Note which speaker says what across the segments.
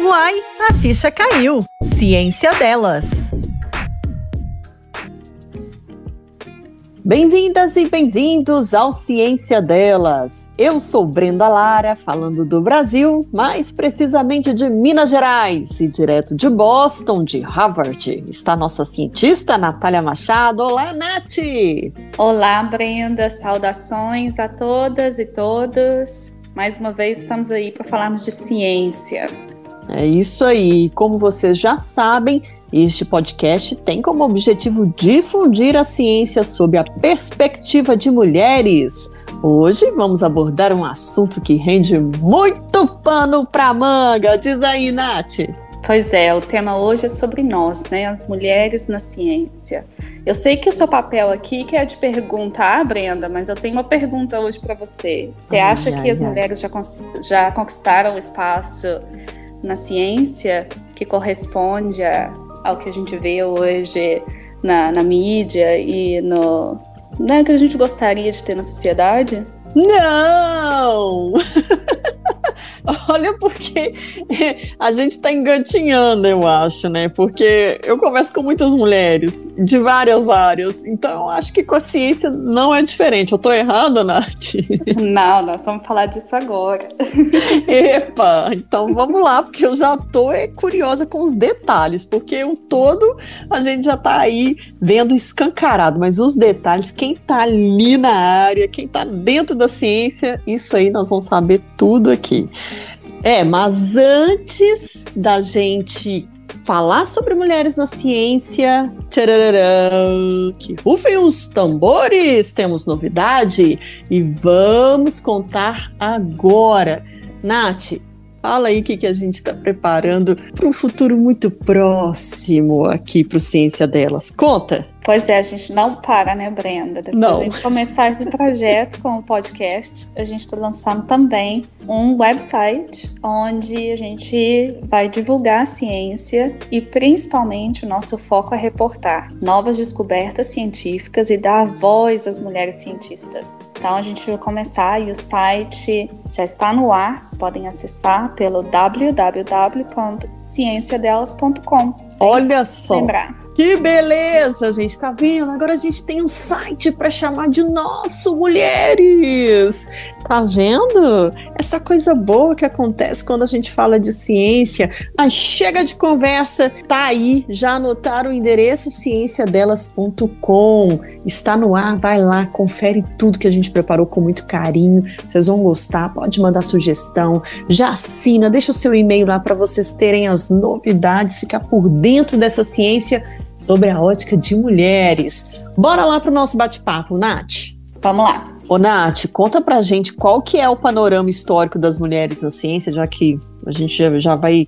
Speaker 1: Uai, a ficha caiu. Ciência delas. Bem-vindas e bem-vindos ao Ciência Delas. Eu sou Brenda Lara, falando do Brasil, mais precisamente de Minas Gerais e direto de Boston, de Harvard. Está nossa cientista Natália Machado. Olá, Nath!
Speaker 2: Olá, Brenda. Saudações a todas e todos. Mais uma vez estamos aí para falarmos de ciência.
Speaker 1: É isso aí. Como vocês já sabem, este podcast tem como objetivo difundir a ciência sob a perspectiva de mulheres. Hoje vamos abordar um assunto que rende muito pano para manga. Diz aí, Nath.
Speaker 2: Pois é, o tema hoje é sobre nós, né, as mulheres na ciência. Eu sei que o seu papel aqui que é de perguntar, Brenda, mas eu tenho uma pergunta hoje para você. Você ai, acha ai, que as ai. mulheres já, já conquistaram o espaço na ciência que corresponde a ao que a gente vê hoje na, na mídia e no né, que a gente gostaria de ter na sociedade?
Speaker 1: Não! Olha, porque a gente está engatinhando, eu acho, né? Porque eu converso com muitas mulheres de várias áreas, então eu acho que com a ciência não é diferente. Eu estou errada, Nath?
Speaker 2: Não, nós vamos falar disso agora.
Speaker 1: Epa, então vamos lá, porque eu já estou é, curiosa com os detalhes, porque o todo a gente já está aí vendo escancarado, mas os detalhes, quem está ali na área, quem está dentro da ciência, isso aí nós vamos saber tudo aqui. É, mas antes da gente falar sobre mulheres na ciência, que rufem os tambores, temos novidade e vamos contar agora. Nath, Fala aí o que, que a gente está preparando para um futuro muito próximo aqui para o Ciência Delas. Conta!
Speaker 2: Pois é, a gente não para, né, Brenda? Depois não. a gente começar esse projeto com o podcast, a gente está lançando também um website onde a gente vai divulgar a ciência e principalmente o nosso foco é reportar novas descobertas científicas e dar voz às mulheres cientistas. Então a gente vai começar e o site já está no ar, vocês podem acessar pelo www.cienciadelas.com.
Speaker 1: Olha só. Lembrar. Que beleza, gente, tá vendo? Agora a gente tem um site para chamar de nosso mulheres. Tá vendo? Essa coisa boa que acontece quando a gente fala de ciência. Mas chega de conversa, tá aí, já anotaram o endereço cienciadelas.com. Está no ar, vai lá, confere tudo que a gente preparou com muito carinho. Vocês vão gostar, pode mandar sugestão, já assina, deixa o seu e-mail lá para vocês terem as novidades, ficar por dentro dessa ciência sobre a ótica de mulheres. Bora lá para o nosso bate-papo, Nath?
Speaker 2: Vamos lá.
Speaker 1: Ô, Nath, conta pra gente qual que é o panorama histórico das mulheres na ciência, já que a gente já, já vai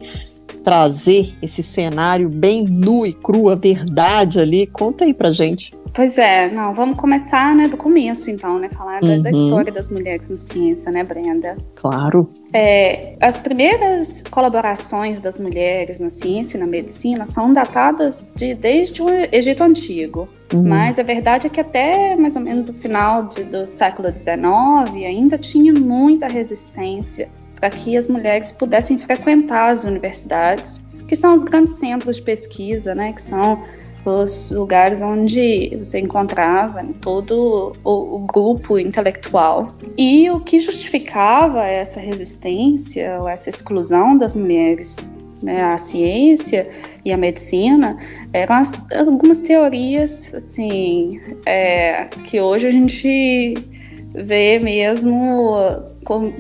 Speaker 1: trazer esse cenário bem nu e cru, a verdade ali. Conta aí pra gente.
Speaker 2: Pois é, não, vamos começar né, do começo, então, né? Falar uhum. da, da, história das mulheres na ciência, né, Brenda?
Speaker 1: Claro.
Speaker 2: É, as primeiras colaborações das mulheres na ciência e na medicina são datadas de, desde o Egito Antigo. Uhum. Mas a verdade é que até mais ou menos o final de, do século XIX ainda tinha muita resistência para que as mulheres pudessem frequentar as universidades, que são os grandes centros de pesquisa, né, que são os lugares onde você encontrava todo o, o, grupo intelectual. E o que justificava essa resistência ou essa exclusão das mulheres né, à ciência e à medicina eram as, algumas teorias assim é, que hoje a gente vê mesmo com,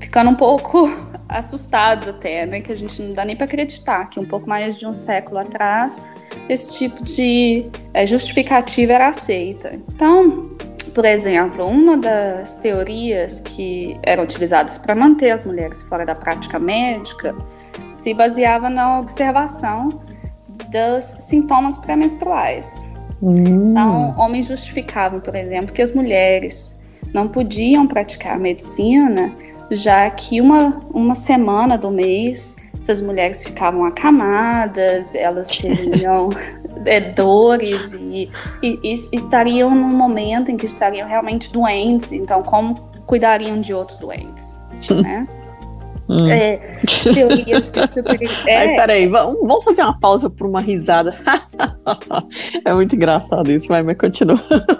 Speaker 2: ficando um pouco assustados até, né? Que a gente não dá nem para acreditar que um pouco mais de um século atrás esse tipo de é, justificativa era aceita. Então, por exemplo, uma das teorias que eram utilizadas para manter as mulheres fora da prática médica se baseava na observação dos sintomas pré-menstruais. Hum. Então, homens justificavam, por exemplo, que as mulheres não podiam praticar medicina já que uma, uma semana do mês essas mulheres ficavam acamadas, elas teriam é, dores e, e, e, estariam num momento em que estariam realmente doentes, então como cuidariam de outros doentes, né? Hum. É, teorias de superioridade. É.
Speaker 1: peraí, vamos, vamos fazer uma pausa por uma risada. é muito engraçado isso, vai, mas continua.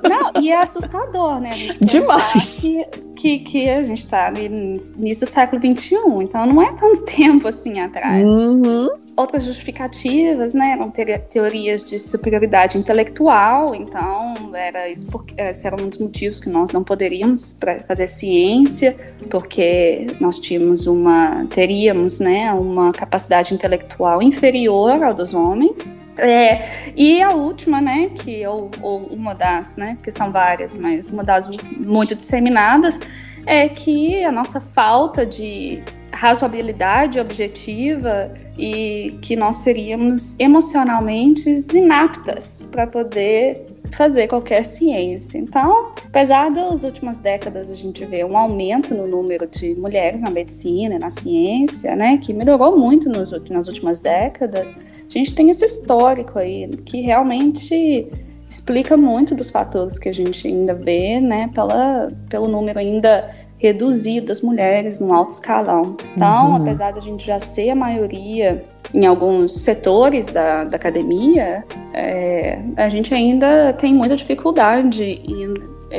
Speaker 2: Não, e é assustador, né?
Speaker 1: Demais.
Speaker 2: Que, que, que, a gente está no início do século XXI, então não é tanto tempo assim atrás.
Speaker 1: Uhum
Speaker 2: outras justificativas, né, eram teorias de superioridade intelectual, então era isso porque, esse era um dos motivos que nós não poderíamos fazer ciência, porque nós tínhamos uma, teríamos, né, uma capacidade intelectual inferior ao dos homens, é, e a última, né, que ou, ou uma das, né, porque são várias, mas uma das muito disseminadas é que a nossa falta de razoabilidade objetiva e que nós seríamos emocionalmente inaptas para poder fazer qualquer ciência. Então, apesar das últimas décadas a gente ver um aumento no número de mulheres na medicina na ciência, né, que melhorou muito nos, nas últimas décadas, a gente tem esse histórico aí que realmente explica muito dos fatores que a gente ainda vê, né, pela, pelo número ainda reduzido das mulheres no alto escalão. Então, uhum. apesar da gente já ser a maioria em alguns setores da, da academia, é, a gente ainda tem muita dificuldade em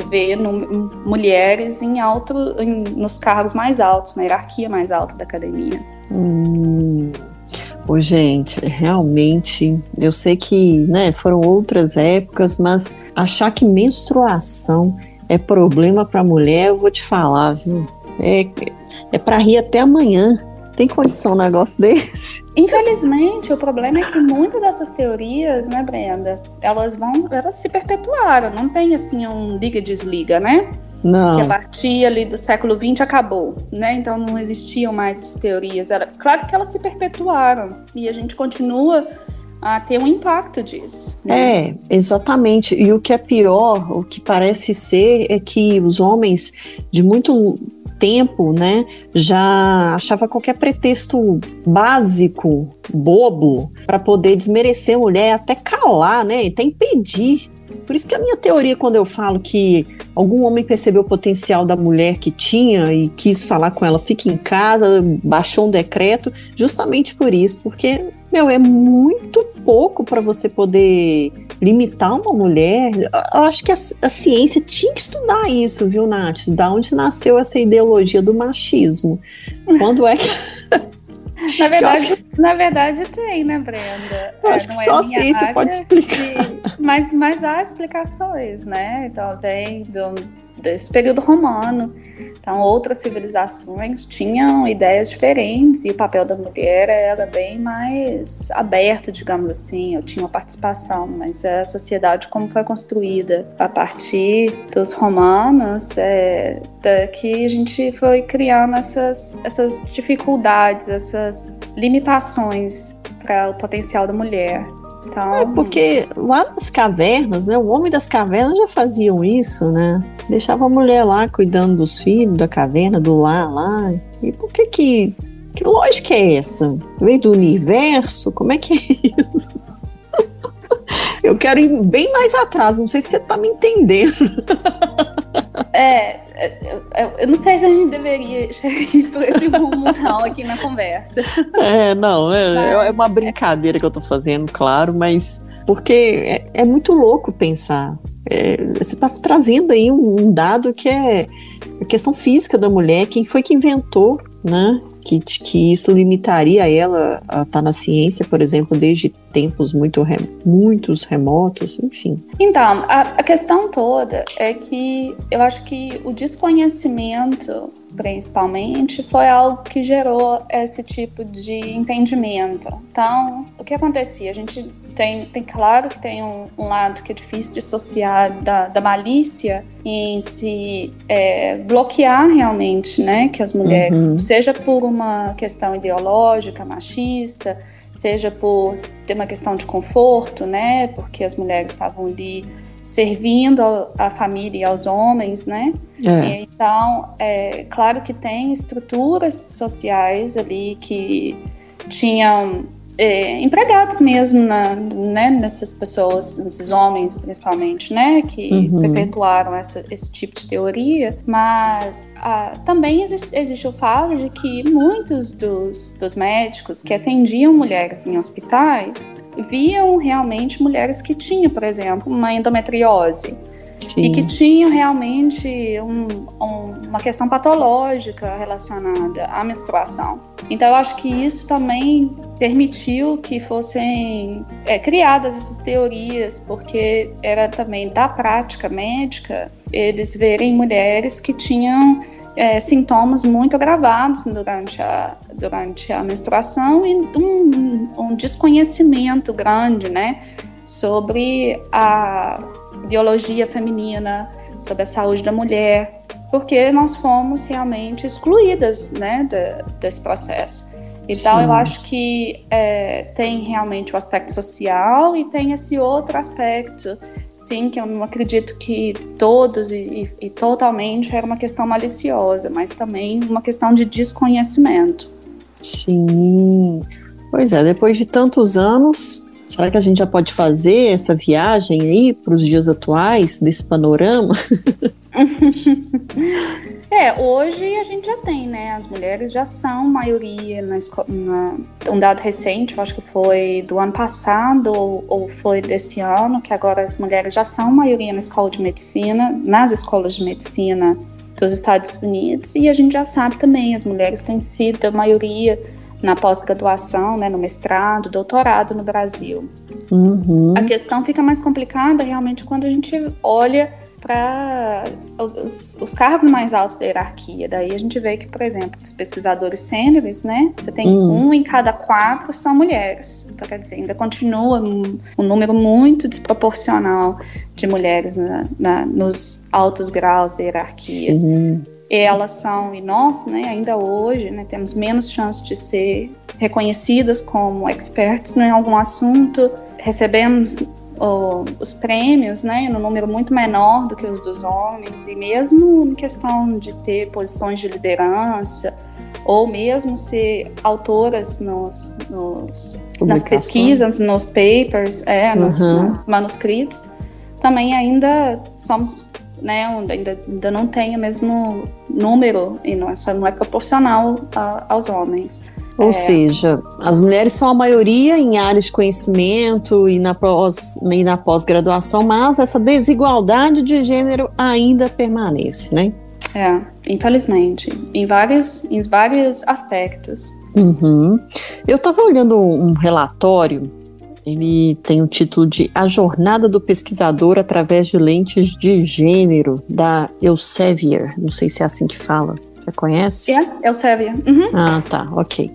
Speaker 2: ver no, mulheres em alto, em, nos cargos mais altos, na hierarquia mais alta da academia.
Speaker 1: Hum. Gente, realmente, eu sei que né, foram outras épocas, mas achar que menstruação é problema para mulher, eu vou te falar, viu? É, é para rir até amanhã. Tem condição um negócio desse?
Speaker 2: Infelizmente, o problema é que muitas dessas teorias, né, Brenda, elas vão, elas se perpetuaram. Não tem assim um liga desliga, né?
Speaker 1: Não.
Speaker 2: Que a partir ali do século XX acabou, né? Então não existiam mais essas teorias. Era claro que elas se perpetuaram e a gente continua a ter um impacto disso.
Speaker 1: Né? É, exatamente. E o que é pior, o que parece ser, é que os homens de muito tempo, né, já achava qualquer pretexto básico, bobo, para poder desmerecer a mulher, até calar, né, até impedir. Por isso que a minha teoria, quando eu falo que algum homem percebeu o potencial da mulher que tinha e quis falar com ela, fique em casa, baixou um decreto, justamente por isso, porque meu, é muito pouco para você poder limitar uma mulher. Eu acho que a, a, ciência tinha que estudar isso, viu, Nath? Da onde nasceu essa ideologia do machismo? Quando é que.
Speaker 2: Na verdade, acho... na verdade tem, né, Brenda?
Speaker 1: Eu acho é, que só é a ciência pode explicar.
Speaker 2: De... Mas, mas há explicações, né? Então, vem do, desse período romano. Então, outras civilizações tinham ideias diferentes e o papel da mulher era bem mais aberto, digamos assim. Eu tinha uma participação, mas a sociedade como foi construída a partir dos romanos, é, que a gente foi criando essas, essas dificuldades, essas limitações para o potencial da mulher. Então...
Speaker 1: É porque lá nas cavernas, né? O homem das cavernas já faziam isso, né? Deixava a mulher lá cuidando dos filhos, da caverna, do lar lá. E por que que. Que lógica é essa? Veio do universo? Como é que é isso? Eu quero ir bem mais atrás, não sei se você tá me entendendo.
Speaker 2: É, é, eu não sei se a gente deveria ir por esse rumo não aqui na conversa.
Speaker 1: É, não, é, mas, é uma brincadeira que eu tô fazendo, claro, mas porque é, é muito louco pensar. É, você está trazendo aí um, um, dado que é a questão física da mulher, quem foi que inventou, né? Que, que isso limitaria ela a estar tá na ciência, por exemplo, desde tempos muito muitos remotos, enfim.
Speaker 2: Então, a, a questão toda é que eu acho que o desconhecimento principalmente, foi algo que gerou esse tipo de entendimento. Então, o que acontecia? A gente tem, tem claro que tem um, um lado que é difícil de associar da, da malícia em se é, bloquear realmente, né, que as mulheres, uhum. seja por uma questão ideológica, machista, seja por ter uma questão de conforto, né, porque as mulheres estavam ali servindo à família e aos homens, né? É. Então, é claro que tem estruturas sociais ali que tinham é, empregados mesmo, na, né, nessas pessoas, nesses homens principalmente, né, que uhum. perpetuaram essa, esse tipo de teoria, mas ah, também existe, existe, o fato de que muitos dos, dos médicos que atendiam mulheres em hospitais viam realmente mulheres que tinham, por exemplo, uma endometriose. Sim. E que tinham realmente um, um, uma questão patológica relacionada à menstruação. Então, eu acho que isso também permitiu que fossem é, criadas essas teorias, porque era também da prática médica eles verem mulheres que tinham é, sintomas muito agravados durante a, durante a menstruação e um, um desconhecimento grande, né, sobre a biologia feminina, sobre a saúde da mulher, porque nós fomos realmente excluídas, né, de, desse processo. Então, Sim. eu acho que é, tem realmente o aspecto social e tem esse outro aspecto, sim, que eu não acredito que todos e, e, e totalmente era uma questão maliciosa, mas também uma questão de desconhecimento.
Speaker 1: Sim. Pois é, depois de tantos anos, será que a gente já pode fazer essa viagem aí para os dias atuais, desse panorama?
Speaker 2: É, hoje a gente já tem, né? As mulheres já são maioria na, na um dado recente, eu acho que foi do ano passado ou, ou, foi desse ano, que agora as mulheres já são maioria na escola de medicina, nas escolas de medicina dos Estados Unidos, e a gente já sabe também, as mulheres têm sido a maioria na pós-graduação, né, no mestrado, doutorado no Brasil. Uhum. A questão fica mais complicada realmente quando a gente olha para os, os, os, cargos mais altos da hierarquia. Daí a gente vê que, por exemplo, os pesquisadores sêniores, né? Você tem hum. um em cada quatro são mulheres. Então, quer dizer, ainda continua um, um número muito desproporcional de mulheres na, na, nos altos graus da hierarquia. Sim. Elas são, e nós, né, ainda hoje, né, temos menos chance de ser reconhecidas como experts em algum assunto. Recebemos o, os prêmios, né, no número muito menor do que os dos homens, e mesmo em questão de ter posições de liderança, ou mesmo ser autoras nos, nos nas pesquisas, nos papers, é, uhum. nos, nos, manuscritos, também ainda somos, né, ainda, ainda não tem o mesmo número, e não, isso não é proporcional a, aos homens.
Speaker 1: Ou é. seja, as mulheres são a maioria em áreas de conhecimento e na, pós, e na pós-graduação, mas essa desigualdade de gênero ainda permanece, né?
Speaker 2: É, infelizmente, em vários, em vários aspectos.
Speaker 1: Uhum. Eu estava olhando um relatório, ele tem o título de A Jornada do Pesquisador através de Lentes de Gênero, da Elsevier, não sei se é assim que fala. Você conhece?
Speaker 2: É, Elsevier. Uhum.
Speaker 1: Ah, tá, ok.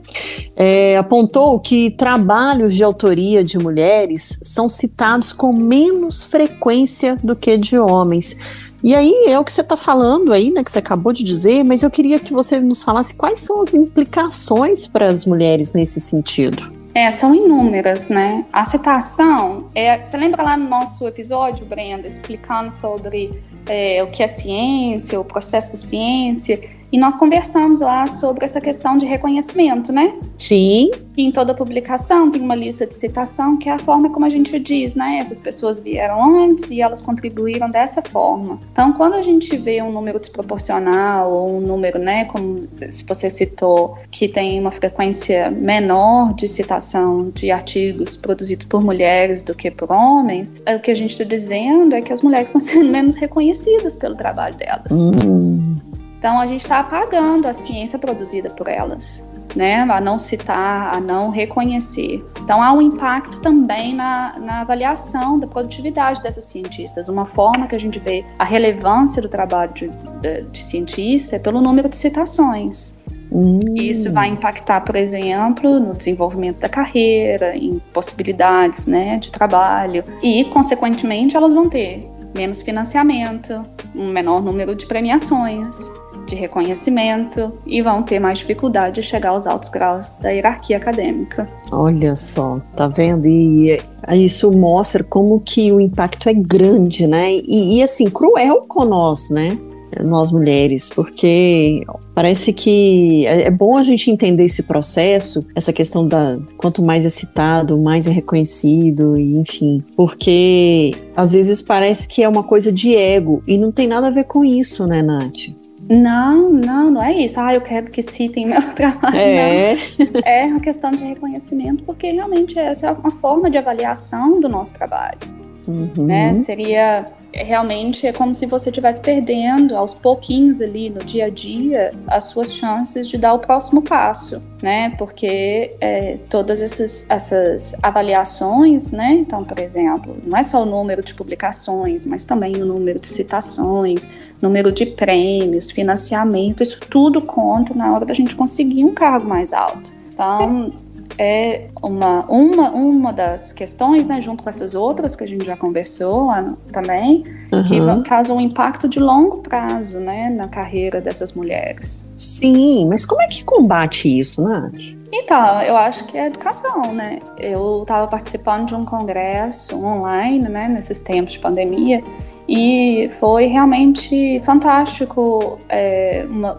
Speaker 1: É, apontou que trabalhos de autoria de mulheres são citados com menos frequência do que de homens. E aí é o que você está falando aí, né, que você acabou de dizer, mas eu queria que você nos falasse quais são as implicações para as mulheres nesse sentido.
Speaker 2: É, são inúmeras, né? A citação, é, você lembra lá no nosso episódio, Brenda, explicando sobre é, o que é ciência, o processo da ciência? E nós conversamos lá sobre essa questão de reconhecimento, né?
Speaker 1: Sim.
Speaker 2: E em toda publicação tem uma lista de citação, que é a forma como a gente diz, né? Essas pessoas vieram antes e elas contribuíram dessa forma. Então, quando a gente vê um número desproporcional ou um número, né, como se você citou, que tem uma frequência menor de citação de artigos produzidos por mulheres do que por homens, é o que a gente está dizendo é que as mulheres estão sendo menos reconhecidas pelo trabalho delas. Hum. Então a gente está apagando a ciência produzida por elas, né? A não citar, a não reconhecer. Então há um impacto também na, na avaliação da produtividade dessas cientistas. Uma forma que a gente vê a relevância do trabalho de, de, de cientista é pelo número de citações. Hum. Isso vai impactar, por exemplo, no desenvolvimento da carreira, em possibilidades né, de trabalho e, consequentemente, elas vão ter menos financiamento, um menor número de premiações de reconhecimento e vão ter mais dificuldade de chegar aos altos graus da hierarquia acadêmica.
Speaker 1: Olha só, tá vendo? E isso mostra como que o impacto é grande, né? E, e assim, cruel com nós, né? nós mulheres, porque parece que é, é bom a gente entender esse processo, essa questão da quanto mais é citado, mais é reconhecido, e enfim, porque às vezes parece que é uma coisa de ego e não tem nada a ver com isso, né, Nath?
Speaker 2: Não, não, não é isso. Ah, eu quero que citem meu trabalho.
Speaker 1: É.
Speaker 2: Não. É uma questão de reconhecimento, porque realmente essa é uma forma de avaliação do nosso trabalho.
Speaker 1: Uhum.
Speaker 2: Né? Seria realmente é como se você estivesse perdendo aos pouquinhos ali no dia a dia as suas chances de dar o próximo passo, né? Porque é, todas essas, essas avaliações, né? Então, por exemplo, não é só o número de publicações, mas também o número de citações, número de prêmios, financiamento, isso tudo conta na hora da gente conseguir um cargo mais alto. Então, é uma, uma, uma das questões, né, junto com essas outras que a gente já conversou também, uhum. que causam um impacto de longo prazo né, na carreira dessas mulheres.
Speaker 1: Sim, mas como é que combate isso, Nath?
Speaker 2: Então, eu acho que é educação, né? Eu estava participando de um congresso online, né, nesses tempos de pandemia, e foi realmente fantástico. É, uma,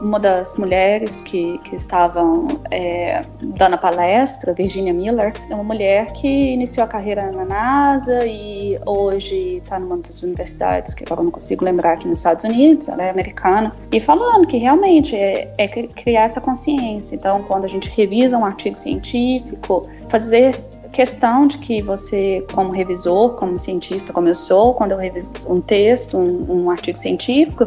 Speaker 2: uma das mulheres que, que estavam é, dando a palestra, Virginia Miller, é uma mulher que iniciou a carreira na NASA e hoje está numa das universidades, que agora não consigo lembrar aqui nos Estados Unidos, ela é americana, e falando que realmente é, é criar essa consciência. Então, quando a gente revisa um artigo científico, fazer questão de que você, como revisor, como cientista, como eu sou, quando eu reviso um texto, um, um artigo científico,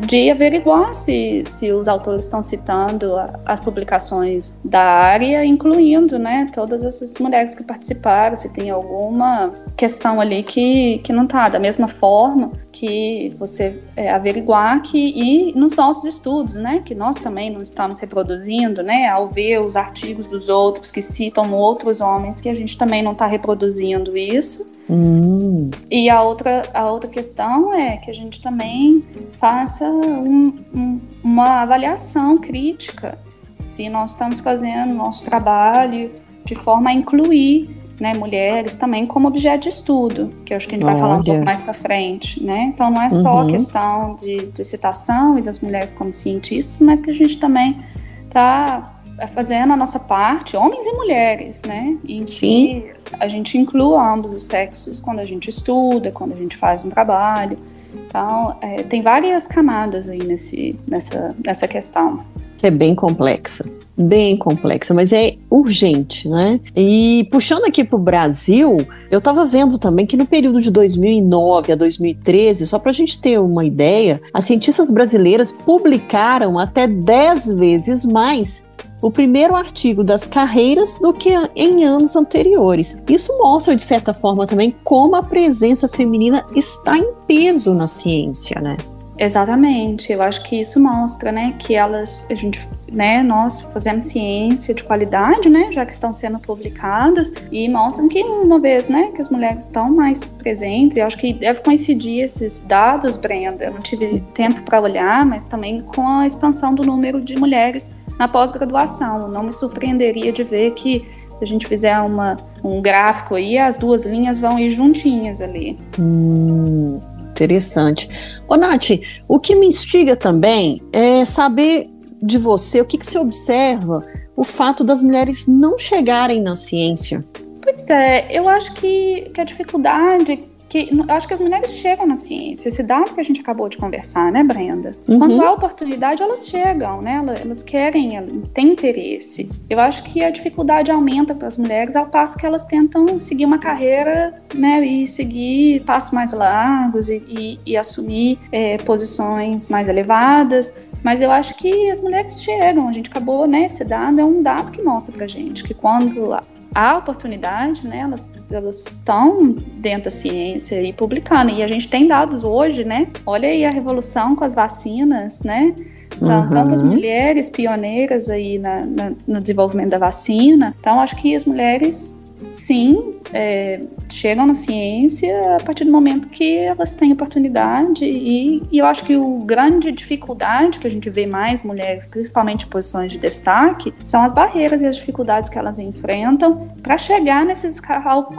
Speaker 2: de averiguar se, se os autores estão citando as publicações da área, incluindo né, todas essas mulheres que participaram, se tem alguma questão ali que, que não está. Da mesma forma que você é, averiguar que, e nos nossos estudos, né, que nós também não estamos reproduzindo, né, ao ver os artigos dos outros que citam outros homens, que a gente também não está reproduzindo isso.
Speaker 1: Hum.
Speaker 2: E a outra, a outra questão é que a gente também faça um, um, uma avaliação crítica se nós estamos fazendo nosso trabalho de forma a incluir né, mulheres também como objeto de estudo, que eu acho que a gente Olha. vai falar um pouco mais para frente, né? Então não é só uhum. a questão de, de citação e das mulheres como cientistas, mas que a gente também está fazendo a nossa parte, homens e mulheres, né? Em
Speaker 1: Sim.
Speaker 2: que a gente inclua ambos os sexos quando a gente estuda, quando a gente faz um trabalho. Então, é, tem várias camadas aí nesse, nessa, nessa questão.
Speaker 1: Que é bem complexa bem complexa, mas é urgente, né? E puxando aqui para o Brasil, eu estava vendo também que no período de 2009 a 2013, só para a gente ter uma ideia, as cientistas brasileiras publicaram até 10 vezes mais o primeiro artigo das carreiras do que em anos anteriores. Isso mostra, de certa forma, também como a presença feminina está em peso na ciência, né?
Speaker 2: Exatamente, eu acho que isso mostra, né, que elas, a gente, né, nós fazemos ciência de qualidade, né, já que estão sendo publicadas e mostram que uma vez, né, que as mulheres estão mais presentes. Eu acho que deve coincidir esses dados, Brenda. Eu não tive tempo para olhar, mas também com a expansão do número de mulheres na pós-graduação. Não me surpreenderia de ver que se a gente fizer uma, um gráfico aí, as duas linhas vão ir juntinhas ali.
Speaker 1: Hum. Interessante. Ô, Nath, o que me instiga também é saber de você o que, que você observa o fato das mulheres não chegarem na ciência.
Speaker 2: Pois é, eu acho que, que a dificuldade que acho que as mulheres chegam na ciência, esse dado que a gente acabou de conversar, né, Brenda? Uhum. Quando há oportunidade, elas chegam, né? Elas, elas querem, elas têm interesse. Eu acho que a dificuldade aumenta para as mulheres ao passo que elas tentam seguir uma carreira, né, e seguir passos mais largos e, e, e assumir é, posições mais elevadas. Mas eu acho que as mulheres chegam, a gente acabou, né? Esse dado é um dado que mostra pra gente que quando há oportunidade, né? Elas, elas estão dentro da ciência e publicando. E a gente tem dados hoje, né? Olha aí a revolução com as vacinas, né? São uhum. tantas mulheres pioneiras aí na, na, no desenvolvimento da vacina. Então, acho que as mulheres sim, é, chegam na ciência a partir do momento que elas têm oportunidade e, e, eu acho que o grande dificuldade que a gente vê mais mulheres, principalmente em posições de destaque, são as barreiras e as dificuldades que elas enfrentam para chegar nesses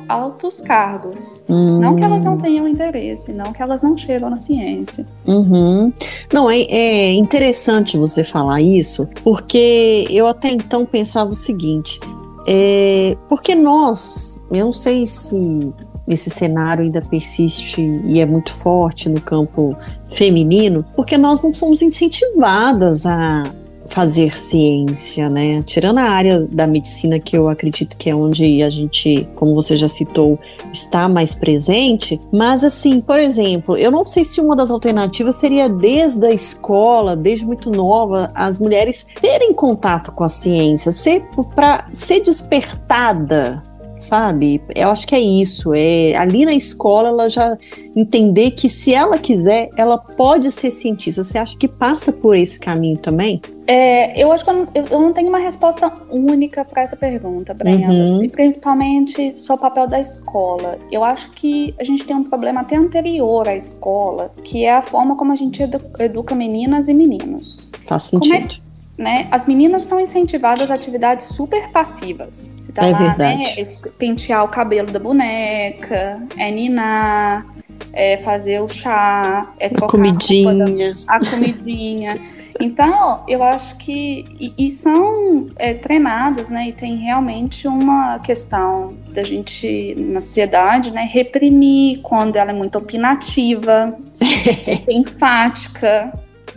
Speaker 2: altos cargos. Hum. Não que elas não tenham interesse, não que elas não chegam na ciência.
Speaker 1: Uhum. Não, é, é interessante você falar isso, porque eu até então pensava o seguinte: é, porque nós, eu não sei se esse cenário ainda persiste e é muito forte no campo feminino, porque nós não somos incentivadas a fazer ciência, né? Tirando a área da medicina, que eu acredito que é onde a gente, como você já citou, está mais presente. Mas, assim, por exemplo, eu não sei se uma das alternativas seria desde a escola, desde muito nova, as mulheres terem contato com a ciência, ser para ser despertada sabe? Eu acho que é isso. É ali na escola ela já entender que se ela quiser, ela pode ser cientista. Você acha que passa por esse caminho também?
Speaker 2: É, eu acho que eu não, eu não, tenho uma resposta única para essa pergunta, Brenda. Uhum. E principalmente sobre o papel da escola. Eu acho que a gente tem um problema até anterior à escola, que é a forma como a gente educa meninas e meninos.
Speaker 1: Faz sentido.
Speaker 2: Como é, né, as meninas são incentivadas a atividades super passivas. Você tá
Speaker 1: é
Speaker 2: lá,
Speaker 1: verdade.
Speaker 2: né, pentear o cabelo da boneca, é ninar, é fazer o chá, é trocar
Speaker 1: a comidinha.
Speaker 2: A, da, a comidinha. Então, eu acho que. E, e são é, treinadas, né? E tem realmente uma questão da gente, na sociedade, né? Reprimir quando ela é muito opinativa, enfática,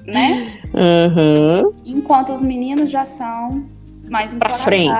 Speaker 2: né?
Speaker 1: Uhum.
Speaker 2: Enquanto os meninos já são mais
Speaker 1: para frente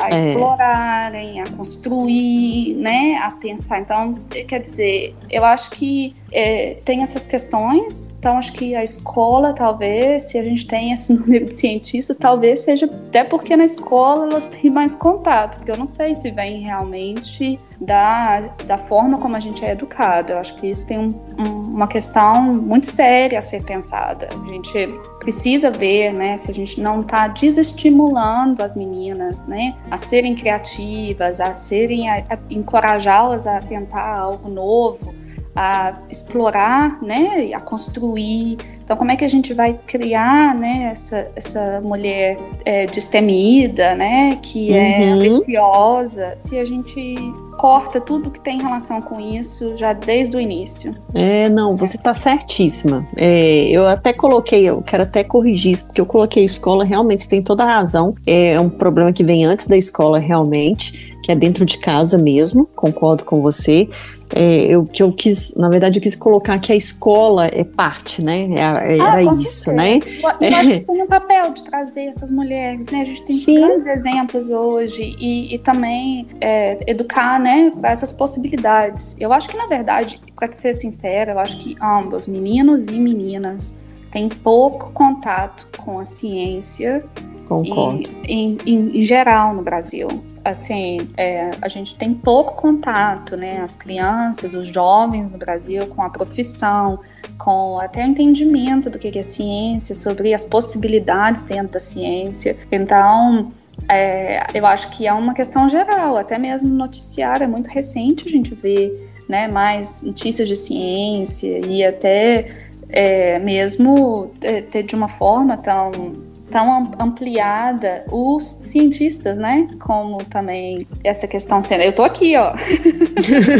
Speaker 2: a é. explorarem, a construir, né, a pensar. Então, quer dizer, eu acho que é, tem essas questões. Então, acho que a escola, talvez, se a gente tem esse número de cientistas, talvez seja até porque na escola elas têm mais contato, porque eu não sei se vem realmente da, da forma como a gente é educado. Eu acho que isso tem um, um, uma questão muito séria a ser pensada. A gente precisa ver, né, se a gente não está desestimulando as meninas, né, a serem criativas, a serem, a, a encorajá-las a tentar algo novo a explorar, né, a construir. Então, como é que a gente vai criar, né, essa, essa mulher é, destemida, né, que é uhum. preciosa, se a gente corta tudo que tem relação com isso já desde o início.
Speaker 1: É, não, você está certíssima. É, eu até coloquei, eu quero até corrigir isso, porque eu coloquei escola, realmente, você tem toda a razão. É um problema que vem antes da escola, realmente, que é dentro de casa mesmo, concordo com você é, eu, que eu quis, na verdade, eu quis colocar que a escola é parte, né? É, é, era ah, isso, né?
Speaker 2: Eu acho que tem um papel de trazer essas mulheres, né? A gente tem Sim. grandes exemplos hoje e, e também é, educar, né, essas possibilidades. Eu acho que, na verdade, para ser sincera, eu acho que ambos, meninos e meninas, têm pouco contato com a ciência.
Speaker 1: Concordo.
Speaker 2: Em, em, em geral no Brasil assim, é, a gente tem pouco contato, né? As crianças, os jovens no Brasil com a profissão, com até o entendimento do que é ciência, sobre as possibilidades dentro da ciência. Então, é, eu acho que é uma questão geral, até mesmo no noticiário é muito recente a gente vê né, mais notícias de ciência e até é, mesmo é, ter de uma forma tão tão ampliada os cientistas, né? Como também essa questão sendo. Eu tô aqui, ó.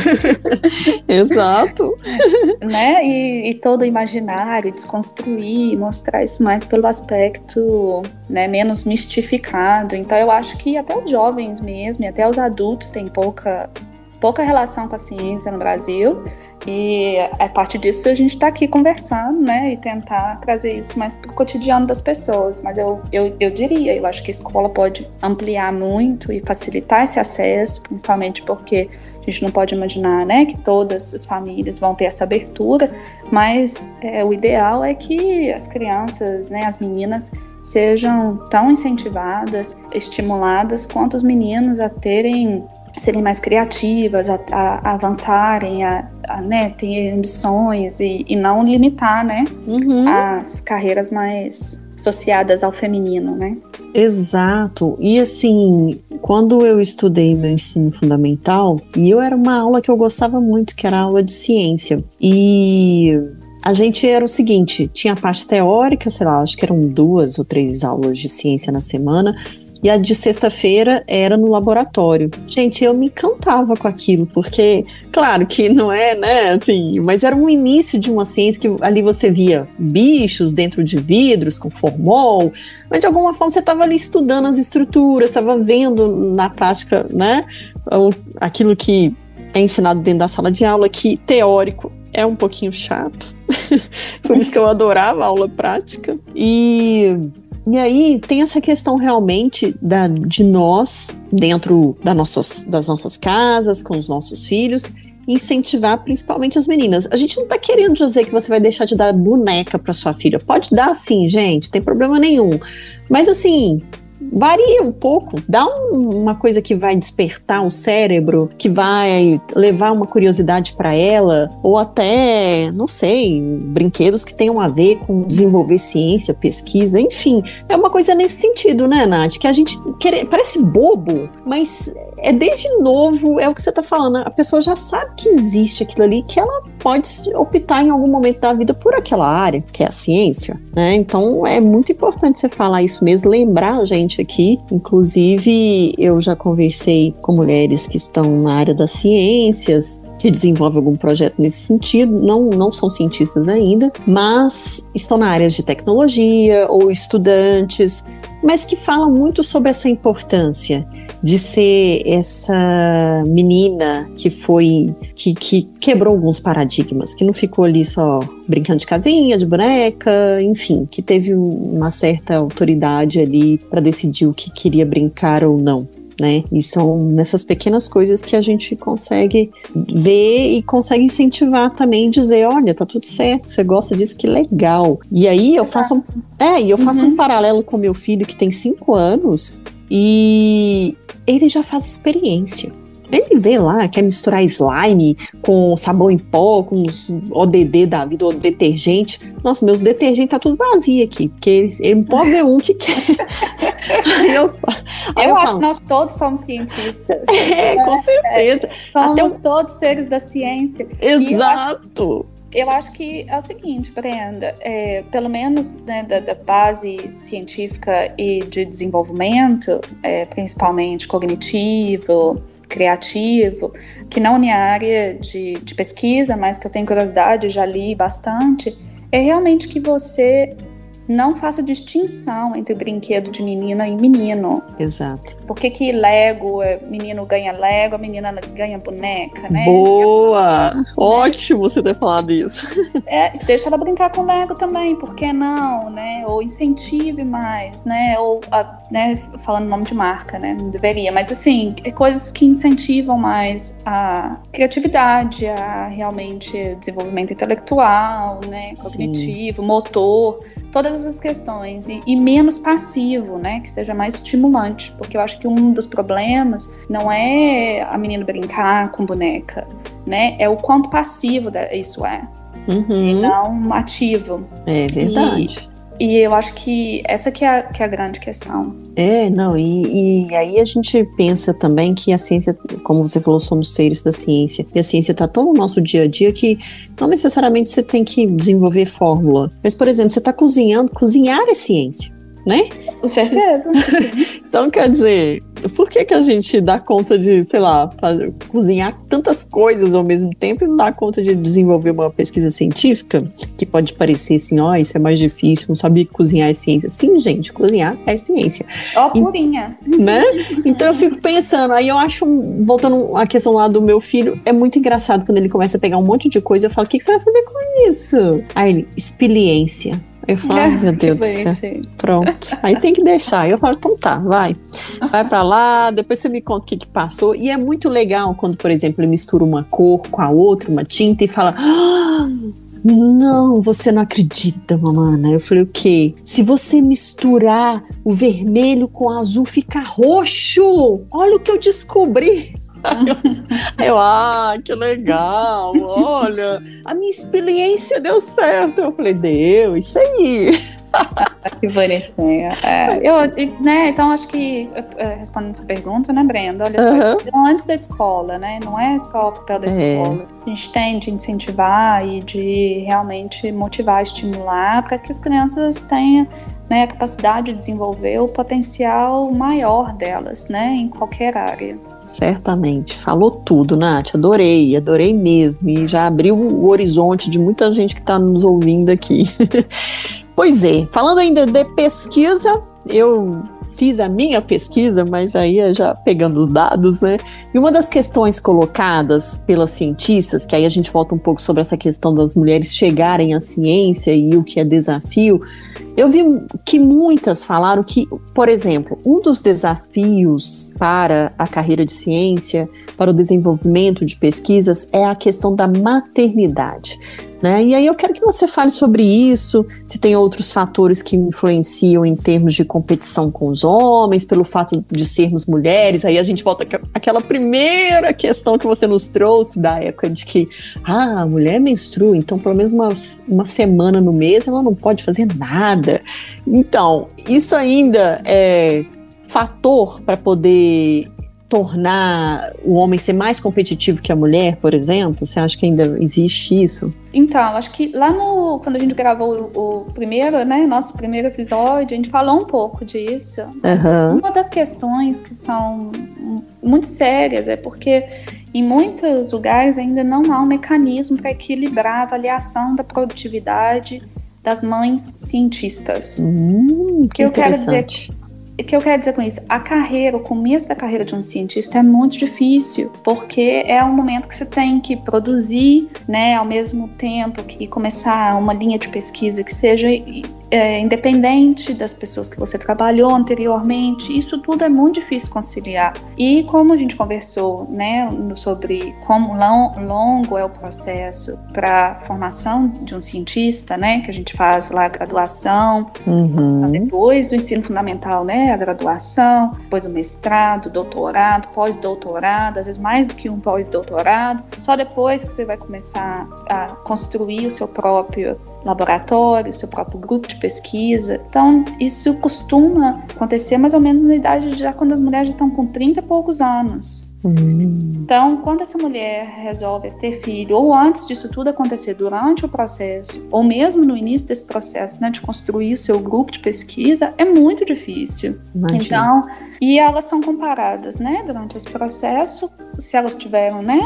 Speaker 1: Exato.
Speaker 2: né? E, e, todo imaginário, desconstruir, mostrar isso mais pelo aspecto né, menos mistificado. Então eu acho que até os jovens mesmo, e até os adultos têm pouca pouca relação com a ciência no Brasil e a partir disso a gente está aqui conversando, né, e tentar trazer isso mais para o cotidiano das pessoas. Mas eu, eu, eu diria, eu acho que a escola pode ampliar muito e facilitar esse acesso, principalmente porque a gente não pode imaginar, né, que todas as famílias vão ter essa abertura, mas é, o ideal é que as crianças, né, as meninas sejam tão incentivadas, estimuladas quanto os meninos a terem serem mais criativas, a, a, a avançarem, a, a né, ter ambições e, e, não limitar, né, uhum. as carreiras mais associadas ao feminino, né?
Speaker 1: Exato. E assim, quando eu estudei meu ensino fundamental, e eu era uma aula que eu gostava muito, que era a aula de ciência. E a gente era o seguinte: tinha a parte teórica, sei lá, acho que eram duas ou três aulas de ciência na semana, e a de sexta-feira era no laboratório. Gente, eu me encantava com aquilo, porque, claro que não é, né, assim, mas era um início de uma ciência que ali você via bichos dentro de vidros com formol, mas de alguma forma você estava ali estudando as estruturas, estava vendo na prática, né, aquilo que é ensinado dentro da sala de aula, que teórico é um pouquinho chato. Por isso que eu adorava a aula prática. E e aí tem essa questão realmente da, de nós, dentro da nossas, das nossas casas, com os nossos filhos, incentivar principalmente as meninas. A gente não tá querendo dizer que você vai deixar de dar boneca para sua filha. Pode dar sim, gente, tem problema nenhum. Mas assim, varia um pouco, dá um, uma coisa que vai despertar o cérebro, que vai levar uma curiosidade para ela, ou até, não sei, brinquedos que tenham a ver com desenvolver ciência, pesquisa, enfim, é uma coisa nesse sentido, né, Nath? Que a gente quer, parece bobo, mas é desde novo, é o que você está falando, a pessoa já sabe que existe aquilo ali, que ela pode optar em algum momento da vida por aquela área, que é a ciência, né? Então é muito importante você falar isso mesmo, lembrar a gente aqui. Inclusive, eu já conversei com mulheres que estão na área das ciências, que desenvolvem algum projeto nesse sentido, não, não são cientistas ainda, mas estão na área de tecnologia ou estudantes, mas que falam muito sobre essa importância de ser essa menina que foi que, que quebrou alguns paradigmas, que não ficou ali só brincando de casinha, de boneca, enfim, que teve uma certa autoridade ali para decidir o que queria brincar ou não. Né? E são nessas pequenas coisas que a gente consegue ver e consegue incentivar também, dizer, olha, tá tudo certo, você gosta disso, que legal. E aí eu faço um, é, e eu faço uhum. um paralelo com meu filho que tem cinco anos e ele já faz experiência. Ele vê lá, quer misturar slime com sabão em pó, com os ODD da vida, o detergente. Nossa, meus detergentes tá tudo vazio aqui, porque ele, ele pode ver um que quer.
Speaker 2: aí eu, aí eu, eu acho falo, que nós todos somos cientistas.
Speaker 1: É, com certeza.
Speaker 2: É, somos todos seres da ciência.
Speaker 1: Exato
Speaker 2: eu acho que é o seguinte, Brenda, é, pelo menos né, da, da, base científica e de desenvolvimento, é, principalmente cognitivo, criativo, que não minha área de, de pesquisa, mas que eu tenho curiosidade, já li bastante, é realmente que você não faça distinção entre brinquedo de menina e menino.
Speaker 1: Exato.
Speaker 2: Por que, que Lego, é, menino ganha Lego, a menina ganha boneca, né?
Speaker 1: Boa! É, Ótimo você ter falado isso.
Speaker 2: É, deixa ela brincar com Lego também, por que não, né? Ou incentive mais, né? Ou, a, né, falando nome de marca, né? Não deveria, mas assim, é coisas que incentivam mais a criatividade, a realmente desenvolvimento intelectual, né? Cognitivo, Sim. motor todas essas questões e, e, menos passivo, né? Que seja mais estimulante, porque eu acho que um dos problemas não é a menina brincar com boneca, né? É o quanto passivo isso é. Uhum. E não ativo.
Speaker 1: É verdade.
Speaker 2: E, e eu acho que essa que é a, que é a grande questão.
Speaker 1: É, não, e, e, aí a gente pensa também que a ciência, como você falou, somos seres da ciência, e a ciência está tão no nosso dia a dia que não necessariamente você tem que desenvolver fórmula. Mas, por exemplo, você está cozinhando, cozinhar é ciência né?
Speaker 2: Com certeza.
Speaker 1: então, quer dizer, por que, que a gente dá conta de, sei lá, fazer, cozinhar tantas coisas ao mesmo tempo e não dá conta de desenvolver uma pesquisa científica? Que pode parecer assim, ó, oh, isso é mais difícil, não sabia que cozinhar é ciência. Sim, gente, cozinhar é ciência.
Speaker 2: Ó, oh, purinha.
Speaker 1: Né? Então eu fico pensando, aí eu acho, voltando à questão lá do meu filho, é muito engraçado quando ele começa a pegar um monte de coisa, eu falo, o que, que você vai fazer com isso? Aí ele, experiência. Eu falo, ah, meu Deus do céu. Pronto. Aí tem que deixar. Eu falo, então tá, vai. Vai pra lá, depois você me conta o que, que passou. E é muito legal quando, por exemplo, ele mistura uma cor com a outra, uma tinta, e fala. Ah, não, você não acredita, mamana. Eu falei, o quê? Se você misturar o vermelho com o azul, fica roxo. Olha o que eu descobri. Aí eu, ah, que legal, olha, a minha experiência deu certo. Eu falei, deu, isso aí.
Speaker 2: que bonitinha. É, eu, né, então, acho que, é, respondendo sua pergunta, né, Brenda? Olha só, então, antes da escola, né? Não é só o papel da é. escola. A gente tem de incentivar e de realmente motivar, estimular para que as crianças tenham né, a capacidade de desenvolver o potencial maior delas, né, em qualquer área.
Speaker 1: Certamente. Falou tudo, Nath. Adorei, adorei mesmo. E já abriu o horizonte de muita gente que está nos ouvindo aqui. pois é, falando ainda de pesquisa, eu fiz a minha pesquisa, mas aí é já pegando dados, né? E uma das questões colocadas pelas cientistas, que aí a gente volta um pouco sobre essa questão das mulheres chegarem à ciência e o que é desafio, eu vi que muitas falaram que, por exemplo, um dos desafios para a carreira de ciência, para o desenvolvimento de pesquisas, é a questão da maternidade. Né? E aí eu quero que você fale sobre isso, se tem outros fatores que influenciam em termos de competição com os homens, pelo fato de sermos mulheres. Aí a gente volta àquela primeira questão que você nos trouxe da época de que ah, a mulher menstrua, então pelo menos uma, uma semana no mês ela não pode fazer nada. Então, isso ainda é fator para poder tornar o homem ser mais competitivo que a mulher, por exemplo? Você acha que ainda existe isso?
Speaker 2: Então, acho que lá no quando a gente gravou o, o primeiro, né, nosso primeiro episódio, a gente falou um pouco disso. Uhum. Uma das questões que são muito sérias é porque em muitos lugares ainda não há um mecanismo para equilibrar a avaliação da produtividade das mães cientistas.
Speaker 1: Hum, que, que eu quero dizer
Speaker 2: o que eu quero dizer com isso? A carreira, o começo da carreira de um cientista é muito difícil, porque é um momento que você tem que produzir, né, ao mesmo tempo que começar uma linha de pesquisa que seja é, independente das pessoas que você trabalhou anteriormente, isso tudo é muito difícil conciliar. E como a gente conversou, né, sobre como longo é o processo para formação de um cientista, né, que a gente faz lá a graduação, uhum. depois do ensino fundamental, né, a graduação, depois o mestrado, doutorado, pós-doutorado, às vezes mais do que um pós-doutorado. Só depois que você vai começar a construir o seu próprio laboratório, seu próprio grupo de pesquisa. Então, isso costuma acontecer mais ou menos na idade já quando as mulheres já estão com 30 e poucos anos. Hum. Então, quando essa mulher resolve ter filho, ou antes disso tudo acontecer, durante o processo, ou mesmo no início desse processo, né, de construir o seu grupo de pesquisa, é muito difícil. Imagina. Então, e elas são comparadas, né, durante esse processo. Se elas tiveram, né,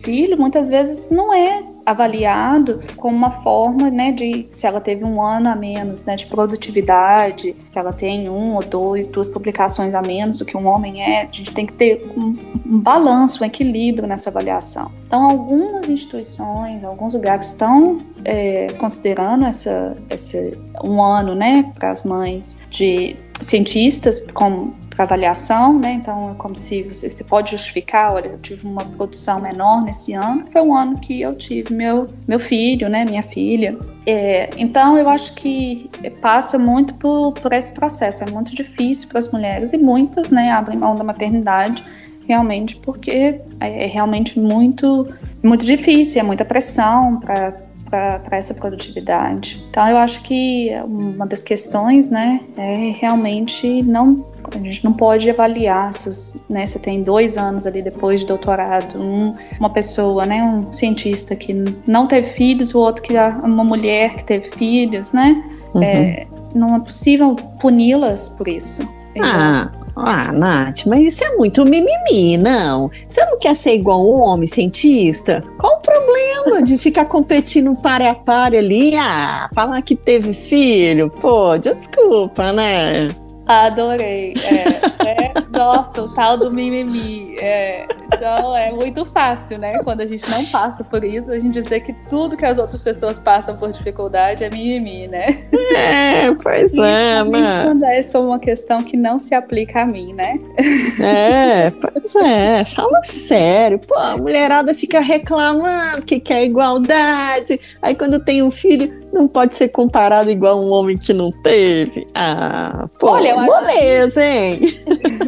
Speaker 2: filho, muitas vezes não é avaliado como uma forma, né, de se ela teve um ano a menos, né, de produtividade, se ela tem um ou dois, duas publicações a menos do que um homem é, a gente tem que ter um, um balanço, um equilíbrio nessa avaliação. Então, algumas instituições, alguns lugares estão é, considerando essa, esse um ano, né, para as mães de cientistas como avaliação, né? Então, é como se você, você, pode justificar, olha, eu tive uma produção menor nesse ano, foi um ano que eu tive meu, meu filho, né? Minha filha. É, então, eu acho que passa muito por, por esse processo. É muito difícil para as mulheres e muitas, né, abrem mão da maternidade realmente porque é, é realmente muito, muito difícil, é muita pressão para para essa produtividade. Então eu acho que uma das questões, né, é realmente não a gente não pode avaliar se né, você tem dois anos ali depois de doutorado, um, uma pessoa, né, um cientista que não teve filhos, o outro que é uma mulher que teve filhos, né? Uhum. É, não é possível puni-las por isso.
Speaker 1: Ah, ah, Nath, mas isso é muito mimimi, não. Você não quer ser igual um homem cientista? Qual o problema de ficar competindo para a par ali? Ah, falar que teve filho? Pô, desculpa, né?
Speaker 2: Adorei. É, é, nossa, o tal do mimimi. É, então é muito fácil, né? Quando a gente não passa por isso, a gente dizer que tudo que as outras pessoas passam por dificuldade é mimimi, né?
Speaker 1: É, pois é, né?
Speaker 2: Quando é só uma questão que não se aplica a mim, né?
Speaker 1: É, pois é. Fala sério. Pô, a mulherada fica reclamando que quer igualdade. Aí quando tem um filho, não pode ser comparado igual um homem que não teve. Ah, pô, Olha, moleza, hein?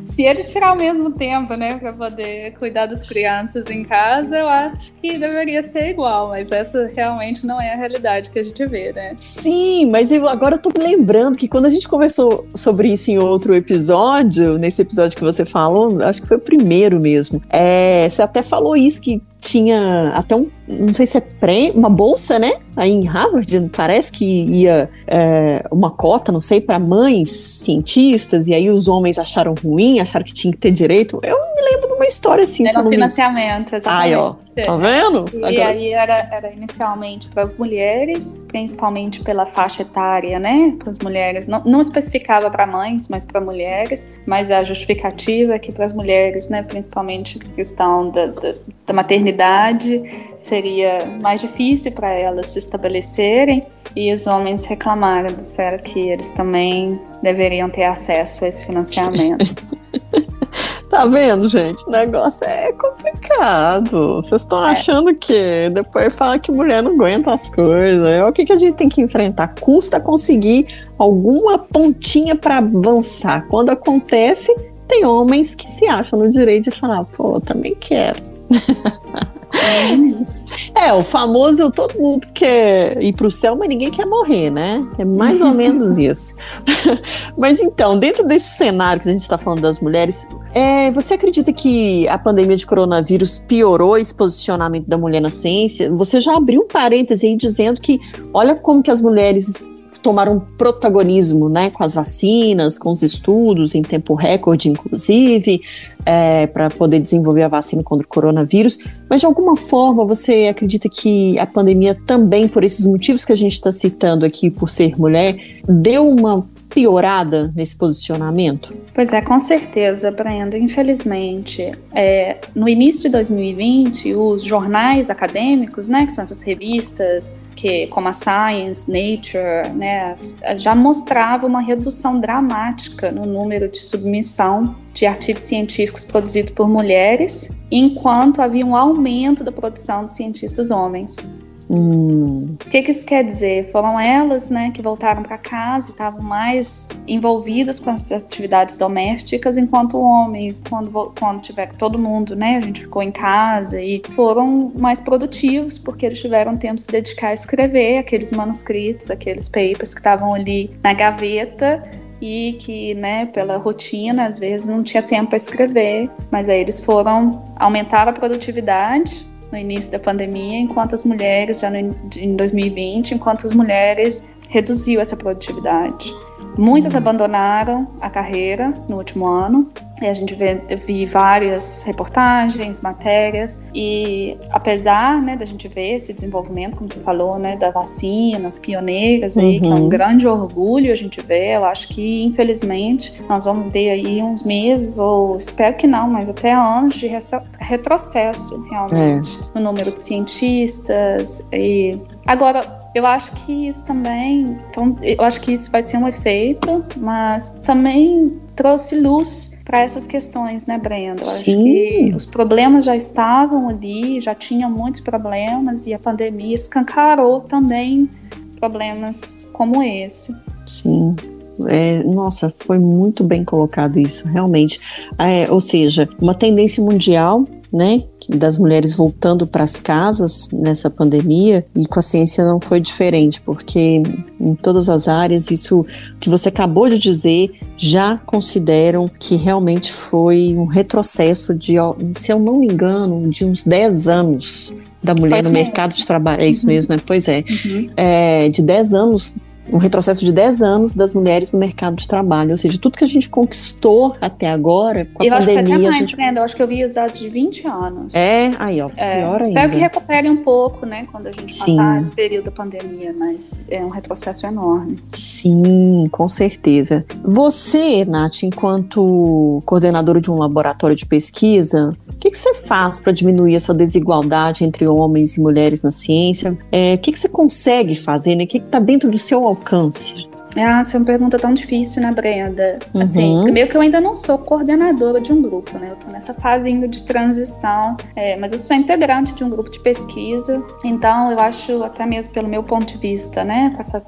Speaker 2: se ele tirar ao mesmo tempo, né, para poder cuidar das crianças em casa, eu acho que deveria ser igual, mas essa realmente não é a realidade que a gente vê, né?
Speaker 1: Sim, mas eu, agora eu tô me lembrando que quando a gente conversou sobre isso em outro episódio, nesse episódio que você falou, acho que foi o primeiro mesmo, é, você até falou isso, que tinha até um, não sei se é pré, uma bolsa, né? Aí em Harvard, parece que ia é, uma cota, não sei, para mães cientistas, e aí os homens acharam ruim, acharam que tinha que ter direito. Eu me lembro de uma história assim.
Speaker 2: Era financiamento, exatamente.
Speaker 1: Ai, ó, Tá vendo?
Speaker 2: E Agora... aí era, era inicialmente para mulheres, principalmente pela faixa etária, né? Para as mulheres. Não, não especificava para mães, mas para mulheres. Mas a justificativa é que para as mulheres, né? Principalmente a questão da, da, da maternidade, seria mais difícil para elas se estabelecerem. E os homens reclamaram, disseram que eles também deveriam ter acesso a esse financiamento.
Speaker 1: Tá vendo, gente? O negócio é complicado. Vocês estão é. achando que depois fala que mulher não aguenta as coisas. É o que, que a gente tem que enfrentar? Custa conseguir alguma pontinha para avançar. Quando acontece, tem homens que se acham no direito de falar, pô, também quero. É, o famoso todo mundo quer ir para o céu, mas ninguém quer morrer, né? É mais ou menos isso. mas então, dentro desse cenário que a gente está falando das mulheres, é, você acredita que a pandemia de coronavírus piorou esse posicionamento da mulher na ciência? Você já abriu um parêntese aí dizendo que olha como que as mulheres tomaram protagonismo né, com as vacinas, com os estudos em tempo recorde, inclusive, é, para poder desenvolver a vacina contra o coronavírus. Mas de alguma forma você acredita que a pandemia também, por esses motivos que a gente está citando aqui, por ser mulher, deu uma piorada nesse posicionamento?
Speaker 2: Pois é, com certeza, Brenda. Infelizmente, é, no início de 2020, os jornais acadêmicos, né, que são essas revistas que, como a Science, Nature, né, já mostravam uma redução dramática no número de submissão de artigos científicos produzidos por mulheres, enquanto havia um aumento da produção de cientistas homens.
Speaker 1: Hum.
Speaker 2: O que, que, isso quer dizer? Foram elas, né, que voltaram para casa e estavam mais envolvidas com as atividades domésticas, enquanto homens, quando, quando tiver todo mundo, né, a gente ficou em casa e foram mais produtivos porque eles tiveram tempo de se dedicar a escrever aqueles manuscritos, aqueles papers que estavam ali na gaveta e que, né, pela rotina, às vezes não tinha tempo para escrever, mas aí eles foram aumentar a produtividade no início da pandemia, enquanto as mulheres, já no, em 2020, enquanto as mulheres reduziu essa produtividade. Muitas abandonaram a carreira no último ano. E a gente vê, vi várias reportagens, matérias, e apesar né, da gente ver esse desenvolvimento, como você falou, né, da vacina, as pioneiras aí, uhum. que é um uhum. grande orgulho a gente ver, eu acho que infelizmente nós vamos ver aí uns meses, ou espero que não, mas até anos de retrocesso realmente é. no número de cientistas. E agora eu acho que isso também, então, eu acho que isso vai ser um efeito, mas também trouxe luz para essas questões, né, Brenda? Eu
Speaker 1: Sim.
Speaker 2: os problemas já estavam ali, já tinham muitos problemas e a pandemia escancarou também problemas como esse.
Speaker 1: Sim. É, nossa, foi muito bem colocado isso, realmente. É, ou seja, uma tendência mundial né, das mulheres voltando para as casas nessa pandemia, e com a ciência não foi diferente, porque em todas as áreas, isso que você acabou de dizer, já consideram que realmente foi um retrocesso de, se eu não me engano, de uns 10 anos da mulher no mercado de trabalho. É isso uhum. mesmo, né? Pois é. Uhum. é de 10 anos um retrocesso de 10 anos das mulheres no mercado de trabalho. Ou seja, tudo que a gente conquistou até agora, com a
Speaker 2: eu
Speaker 1: pandemia.
Speaker 2: Acho que até mais,
Speaker 1: gente...
Speaker 2: né? Eu acho que eu vi os dados de 20 anos.
Speaker 1: É, aí, ó. É, pior
Speaker 2: espero
Speaker 1: ainda.
Speaker 2: que recupere um pouco, né? Quando a gente Sim. passar esse período da pandemia, mas é um retrocesso enorme.
Speaker 1: Sim, com certeza. Você, Nath, enquanto coordenadora de um laboratório de pesquisa, o que, que você faz para diminuir essa desigualdade entre homens e mulheres na ciência? É, o que, que você consegue fazer? Né? O que está dentro do seu alcance?
Speaker 2: Ah, essa é uma pergunta tão difícil, né, Brenda? Uhum. Assim, primeiro que eu ainda não sou coordenadora de um grupo, né? Eu tô nessa fase ainda de transição, é, mas eu sou integrante de um grupo de pesquisa, então eu acho, até mesmo pelo meu ponto de vista, né, com essa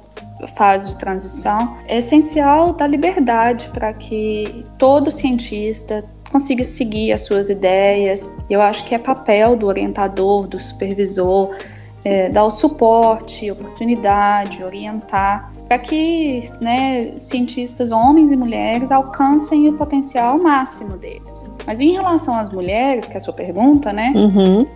Speaker 2: fase de transição, é essencial dar liberdade para que todo cientista consiga seguir as suas ideias. Eu acho que é papel do orientador, do supervisor, é, dar o suporte, oportunidade, orientar, para que né, cientistas, homens e mulheres, alcancem o potencial máximo deles. Mas em relação às mulheres, que é a sua pergunta, né?
Speaker 1: Uhum.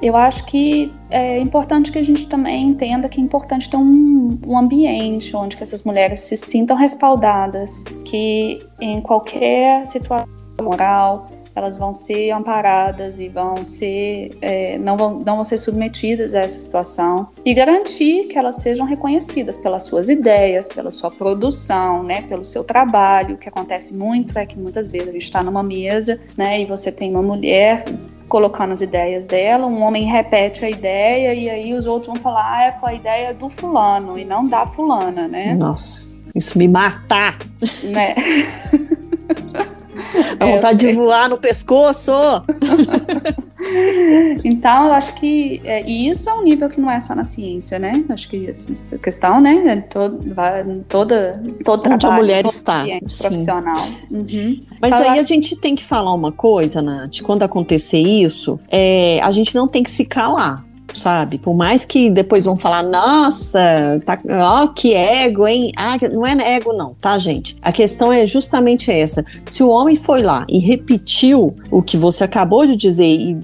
Speaker 2: Eu acho que é importante que a gente também entenda que é importante ter um, um ambiente onde que essas mulheres se sintam respaldadas, que em qualquer situação moral, elas vão ser amparadas e vão ser é, não, vão, não vão ser submetidas a essa situação e garantir que elas sejam reconhecidas pelas suas ideias, pela sua produção, né, pelo seu trabalho. O que acontece muito é que muitas vezes a gente está numa mesa, né, e você tem uma mulher colocando as ideias dela, um homem repete a ideia e aí os outros vão falar, ah, foi a ideia do fulano e não da fulana, né?
Speaker 1: Nossa, isso me mata!
Speaker 2: Né?
Speaker 1: Dá é, vontade de voar no pescoço.
Speaker 2: então, eu acho que é, e isso é um nível que não é só na ciência, né? Acho que essa questão, né? É todo, toda, todo
Speaker 1: Onde
Speaker 2: trabalho,
Speaker 1: a mulher está,
Speaker 2: profissional. Uhum.
Speaker 1: Mas então, aí a gente tem que falar uma coisa, Nath. Quando acontecer isso, é, a gente não tem que se calar sabe? Por mais que depois vão falar, nossa, tá, ó, que ego, hein? Ah, não é ego, não, tá, gente? A questão é justamente essa. Se o homem foi lá e repetiu o que você acabou de dizer e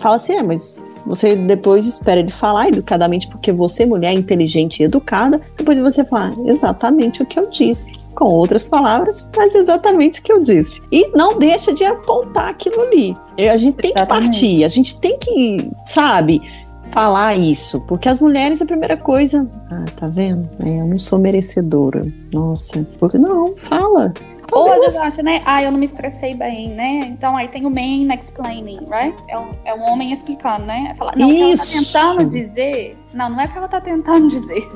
Speaker 1: fala assim, é, mas você depois espera ele falar educadamente, porque você, mulher inteligente e educada, depois você fala exatamente o que eu disse. Com outras palavras, mas exatamente o que eu disse. E não deixa de apontar aquilo ali. A gente tem exatamente. que partir, a gente tem que, sabe, falar isso, porque as mulheres, a primeira coisa, ah, tá vendo? É, eu não sou merecedora. Nossa, porque não, fala.
Speaker 2: Ou às vezes acha, né? Ah, eu não me expressei bem, né? Então aí tem o man explaining, right? É o, é o homem explicando, né? Falar, não, Isso. ela tá tentando dizer não, não é que ela tá tentando dizer.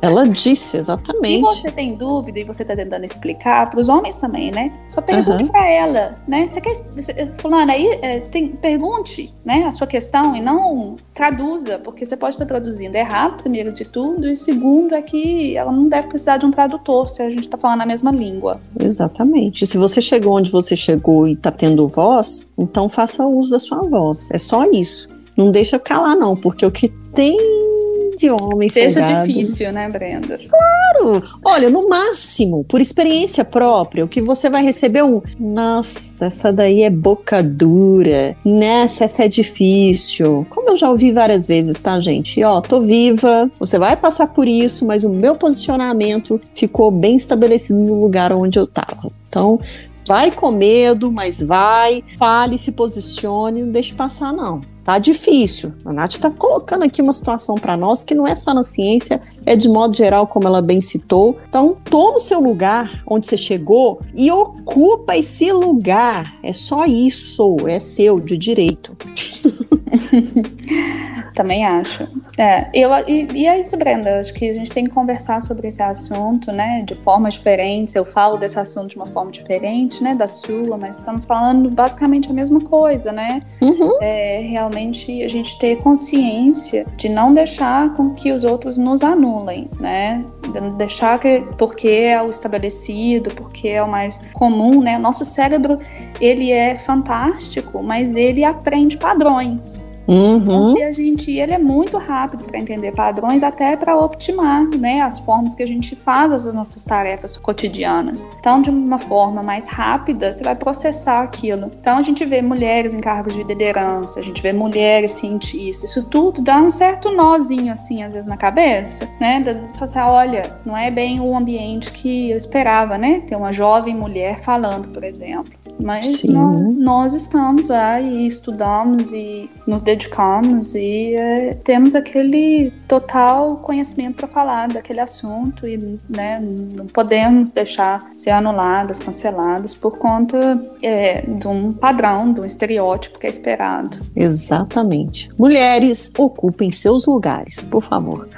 Speaker 1: Ela disse, exatamente.
Speaker 2: Se você tem dúvida e você tá tentando explicar, para os homens também, né? Só pergunte uhum. para ela, né? Você quer. Você, fulana, aí é, tem, pergunte, né? A sua questão e não traduza, porque você pode estar traduzindo errado, primeiro de tudo, e segundo é que ela não deve precisar de um tradutor se a gente tá falando a mesma língua.
Speaker 1: Exatamente. Se você chegou onde você chegou e tá tendo voz, então faça uso da sua voz. É só isso. Não deixa calar, não, porque o que tem de homem
Speaker 2: Seja folgado. difícil, né, Brenda?
Speaker 1: Claro! Olha, no máximo, por experiência própria, o que você vai receber é um nossa, essa daí é boca dura, nessa essa é difícil. Como eu já ouvi várias vezes, tá, gente? E, ó, tô viva, você vai passar por isso, mas o meu posicionamento ficou bem estabelecido no lugar onde eu tava. Então, vai com medo, mas vai, fale, se posicione, não deixe passar, não. Tá difícil. A Nath está colocando aqui uma situação para nós que não é só na ciência, é de modo geral, como ela bem citou. Então, toma o seu lugar onde você chegou e ocupa esse lugar. É só isso, é seu, de direito.
Speaker 2: Também acho. É, eu, e, e, é isso, Brenda. Acho que a gente tem que conversar sobre esse assunto, né? De formas diferentes. Eu falo desse assunto de uma forma diferente, né? Da sua, mas estamos falando basicamente a mesma coisa, né?
Speaker 1: Uhum.
Speaker 2: É, realmente a gente ter consciência de não deixar com que os outros nos anulem, né? Deixar que, porque é o estabelecido, porque é o mais comum, né? Nosso cérebro, ele é fantástico, mas ele aprende padrões.
Speaker 1: Uhum.
Speaker 2: Então, se a gente, ele é muito rápido para entender padrões, até para optimar, né, as formas que a gente faz as nossas tarefas cotidianas. Então, de uma forma mais rápida, você vai processar aquilo. Então, a gente vê mulheres em cargos de liderança, a gente vê mulheres cientistas, isso tudo dá um certo nozinho assim, às vezes na cabeça, né? De assim, olha, não é bem o ambiente que eu esperava, né? Ter uma jovem mulher falando, por exemplo. Mas nós, nós, estamos aí, estudamos e nos dedicamos e é, temos aquele total conhecimento para falar daquele assunto e né, não podemos deixar ser anuladas, canceladas por conta é, de um padrão, de um estereótipo que é esperado.
Speaker 1: Exatamente. Mulheres, ocupem seus lugares, por favor.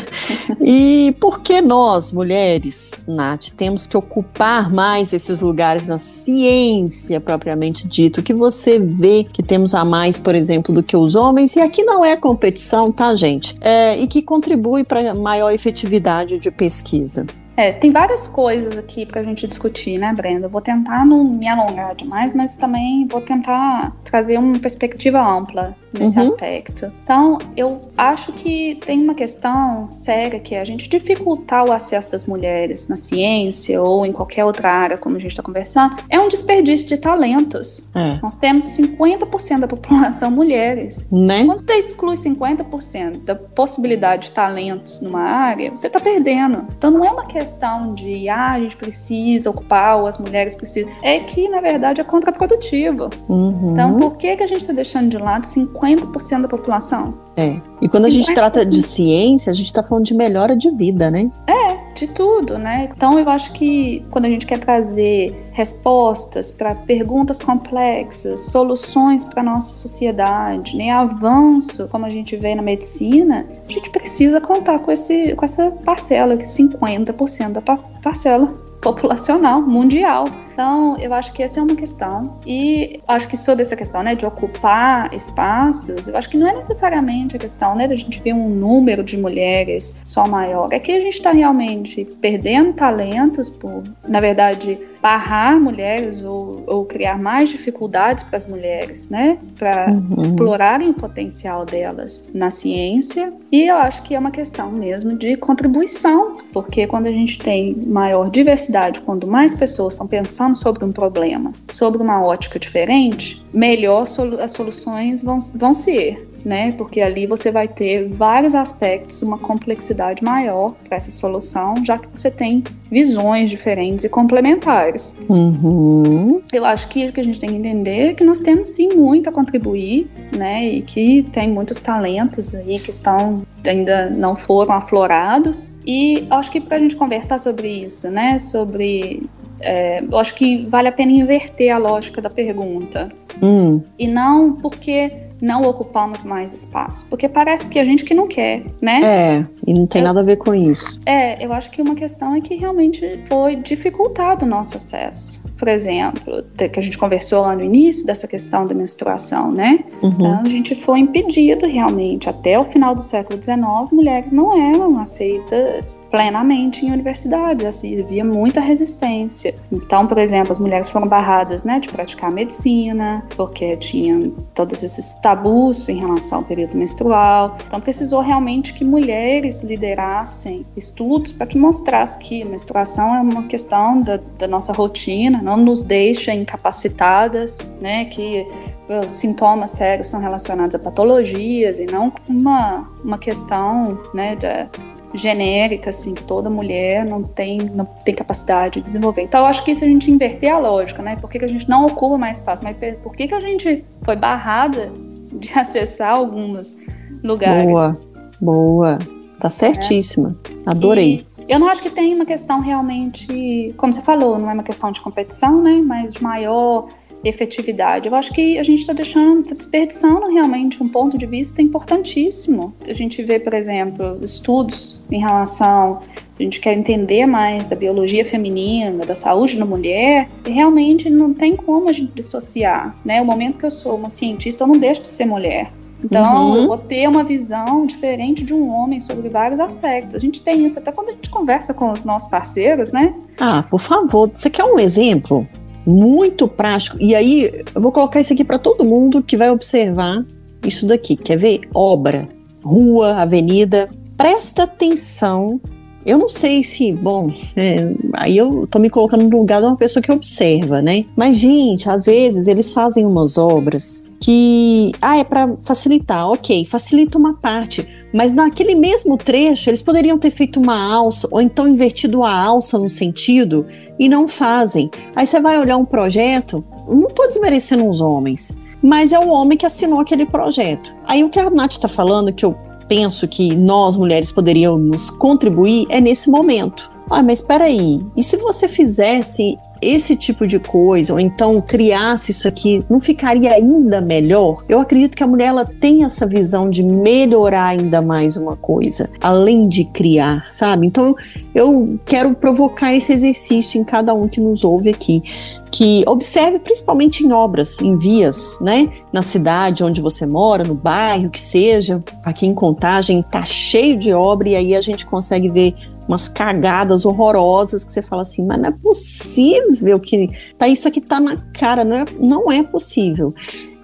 Speaker 1: e por que nós, mulheres, Nath, temos que ocupar mais esses lugares na ciência? Ciência propriamente dito, que você vê que temos a mais, por exemplo, do que os homens, e aqui não é competição, tá, gente? É, e que contribui para maior efetividade de pesquisa.
Speaker 2: É, tem várias coisas aqui para a gente discutir, né, Brenda? vou tentar não me alongar demais, mas também vou tentar trazer uma perspectiva ampla nesse uhum. aspecto. Então, eu acho que tem uma questão séria que é a gente dificultar o acesso das mulheres na ciência ou em qualquer outra área, como a gente está conversando, é um desperdício de talentos. É. Nós temos 50% da população mulheres.
Speaker 1: Né?
Speaker 2: Quando você exclui 50% da possibilidade de talentos numa área, você está perdendo. Então, não é uma questão de, ah, a gente precisa ocupar ou as mulheres precisam. É que, na verdade, é contraprodutivo.
Speaker 1: Uhum.
Speaker 2: Então, por que, que a gente está deixando de lado 50 50% da população.
Speaker 1: É. E quando a gente trata de ciência, a gente está falando de melhora de vida, né?
Speaker 2: É, de tudo, né? Então eu acho que quando a gente quer trazer respostas para perguntas complexas, soluções para nossa sociedade, né, avanço, como a gente vê na medicina, a gente precisa contar com, esse, com essa parcela, que 50% da parcela populacional mundial. Então, eu acho que essa é uma questão. E acho que sobre essa questão, né, de ocupar espaços, eu acho que não é necessariamente a questão, né, da gente ver um número de mulheres só maior. É que a gente está realmente perdendo talentos por, na verdade, barrar mulheres ou, ou criar mais dificuldades para as mulheres, né, para uhum. explorarem o potencial delas na ciência. E eu acho que é uma questão mesmo de contribuição, porque quando a gente tem maior diversidade, quando mais pessoas estão pensando pensando sobre um problema, sobre uma ótica diferente, melhor as soluções vão, vão ser. Né? Porque ali você vai ter vários aspectos, uma complexidade maior para essa solução, já que você tem visões diferentes e complementares.
Speaker 1: Uhum.
Speaker 2: Eu acho que o que a gente tem que entender é que nós temos sim muito a contribuir, né? E que tem muitos talentos aí que estão ainda não foram aflorados. E acho que para a gente conversar sobre isso, né? Sobre é, eu acho que vale a pena inverter a lógica da pergunta.
Speaker 1: Hum.
Speaker 2: E não porque não ocupamos mais espaço. Porque parece que a gente que não quer, né?
Speaker 1: É, e não tem eu, nada a ver com isso.
Speaker 2: É, eu acho que uma questão é que realmente foi dificultado o nosso acesso por exemplo, que a gente conversou lá no início dessa questão da menstruação, né?
Speaker 1: Uhum.
Speaker 2: Então, a gente foi impedido realmente, até o final do século XIX, mulheres não eram aceitas plenamente em universidades, assim, havia muita resistência. Então, por exemplo, as mulheres foram barradas, né, de praticar medicina, porque tinham todos esses tabus em relação ao período menstrual. Então, precisou realmente que mulheres liderassem estudos para que mostrasse que a menstruação é uma questão da, da nossa rotina, não nos deixa incapacitadas, né, que os sintomas sérios são relacionados a patologias e não uma, uma questão, né, de, genérica, assim, que toda mulher não tem, não tem capacidade de desenvolver. Então, eu acho que isso a gente inverter a lógica, né? Por que, que a gente não ocupa mais espaço? Mas por que, que a gente foi barrada de acessar alguns lugares?
Speaker 1: Boa, boa. Tá certíssima. É. Adorei.
Speaker 2: Eu não acho que tem uma questão realmente, como você falou, não é uma questão de competição, né? Mas de maior efetividade. Eu acho que a gente está deixando, tá desperdiçando realmente um ponto de vista importantíssimo. A gente vê, por exemplo, estudos em relação a gente quer entender mais da biologia feminina, da saúde da mulher, e realmente não tem como a gente dissociar, né? O momento que eu sou uma cientista, eu não deixo de ser mulher. Então, uhum. eu vou ter uma visão diferente de um homem sobre vários aspectos. A gente tem isso até quando a gente conversa com os nossos parceiros, né?
Speaker 1: Ah, por favor, você quer um exemplo muito prático? E aí, eu vou colocar isso aqui para todo mundo que vai observar isso daqui. Quer ver? Obra, rua, avenida. Presta atenção eu não sei se, bom, é, aí eu tô me colocando no lugar de uma pessoa que observa, né? Mas, gente, às vezes eles fazem umas obras que, ah, é para facilitar, ok, facilita uma parte, mas naquele mesmo trecho eles poderiam ter feito uma alça ou então invertido a alça no sentido e não fazem. Aí você vai olhar um projeto, não tô desmerecendo os homens, mas é o homem que assinou aquele projeto. Aí o que a Nath está falando, que eu penso que nós mulheres poderíamos contribuir é nesse momento. Ah, mas espera aí. E se você fizesse esse tipo de coisa, ou então criasse isso aqui, não ficaria ainda melhor? Eu acredito que a mulher ela tem essa visão de melhorar ainda mais uma coisa, além de criar, sabe? Então eu quero provocar esse exercício em cada um que nos ouve aqui que observe principalmente em obras, em vias, né? Na cidade onde você mora, no bairro, que seja. Aqui em Contagem tá cheio de obra e aí a gente consegue ver umas cagadas horrorosas que você fala assim, mas não é possível que tá isso aqui tá na cara, não é, não é possível.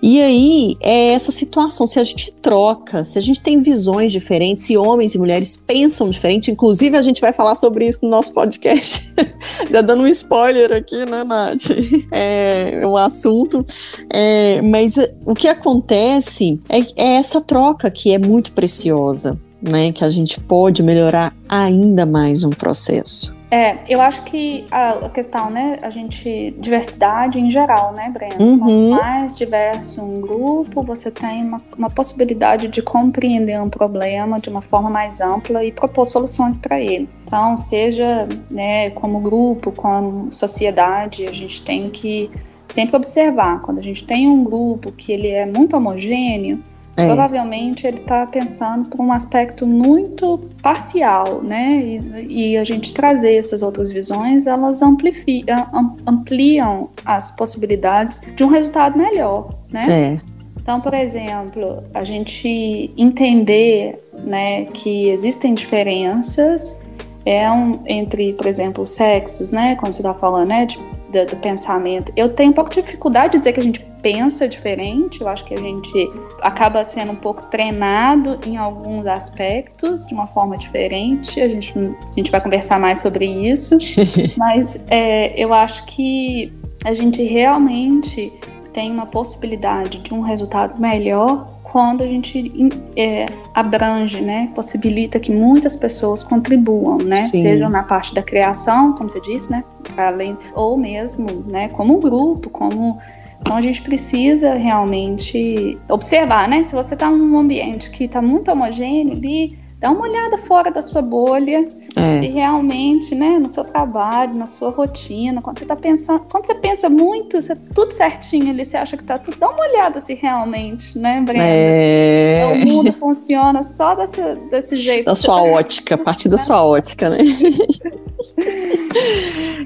Speaker 1: E aí é essa situação, se a gente troca, se a gente tem visões diferentes, se homens e mulheres pensam diferente, inclusive a gente vai falar sobre isso no nosso podcast, já dando um spoiler aqui, né, Nath? É um assunto, é, mas o que acontece é, é essa troca que é muito preciosa, né, que a gente pode melhorar ainda mais um processo.
Speaker 2: É, eu acho que a, questão, né, a gente, diversidade em geral, né, Brenda?
Speaker 1: Uhum.
Speaker 2: Quanto mais diverso um grupo, você tem uma, uma possibilidade de compreender um problema de uma forma mais ampla e propor soluções para ele. Então, seja, né, como grupo, como sociedade, a gente tem que sempre observar, quando a gente tem um grupo que ele é muito homogêneo, é. Provavelmente ele está pensando por um aspecto muito parcial, né? E, e, a gente trazer essas outras visões, elas ampliam as possibilidades de um resultado melhor, né?
Speaker 1: É.
Speaker 2: Então, por exemplo, a gente entender, né, que existem diferenças é um, entre, por exemplo, os sexos, né? Como você está falando, né? De do, do, pensamento. Eu tenho um pouco de dificuldade de dizer que a gente pensa diferente, eu acho que a gente acaba sendo um pouco treinado em alguns aspectos de uma forma diferente. A gente, a gente vai conversar mais sobre isso, mas é, eu acho que a gente realmente tem uma possibilidade de um resultado melhor quando a gente é, abrange, né, possibilita que muitas pessoas contribuam, né, Sim. sejam na parte da criação, como você disse, né, além ou mesmo, né, como um grupo, como então a gente precisa realmente observar, né, se você está num ambiente que está muito homogêneo ali, dá uma olhada fora da sua bolha é. Se realmente, né, no seu trabalho, na sua rotina, quando você tá pensando, quando você pensa muito, você tudo certinho ali, você acha que tá tudo, dá uma olhada se realmente, né, Brenda? É... O mundo funciona só desse, desse jeito.
Speaker 1: Da sua ótica, a partir da sua ótica, né?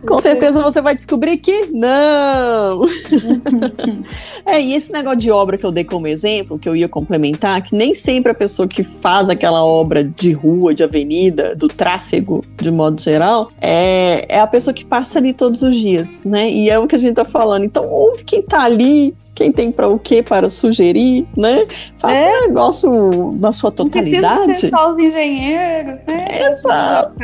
Speaker 1: Com certeza você vai descobrir que não. é, e esse negócio de obra que eu dei como exemplo, que eu ia complementar, que nem sempre a pessoa que faz aquela obra de rua, de avenida, do tráfego, de modo geral, é, é a pessoa que passa ali todos os dias, né? E é o que a gente tá falando. Então, ouve quem tá ali quem tem para o que para sugerir, né? Faça é. um negócio na sua totalidade. Não
Speaker 2: precisa ser só os engenheiros, né?
Speaker 1: Exato.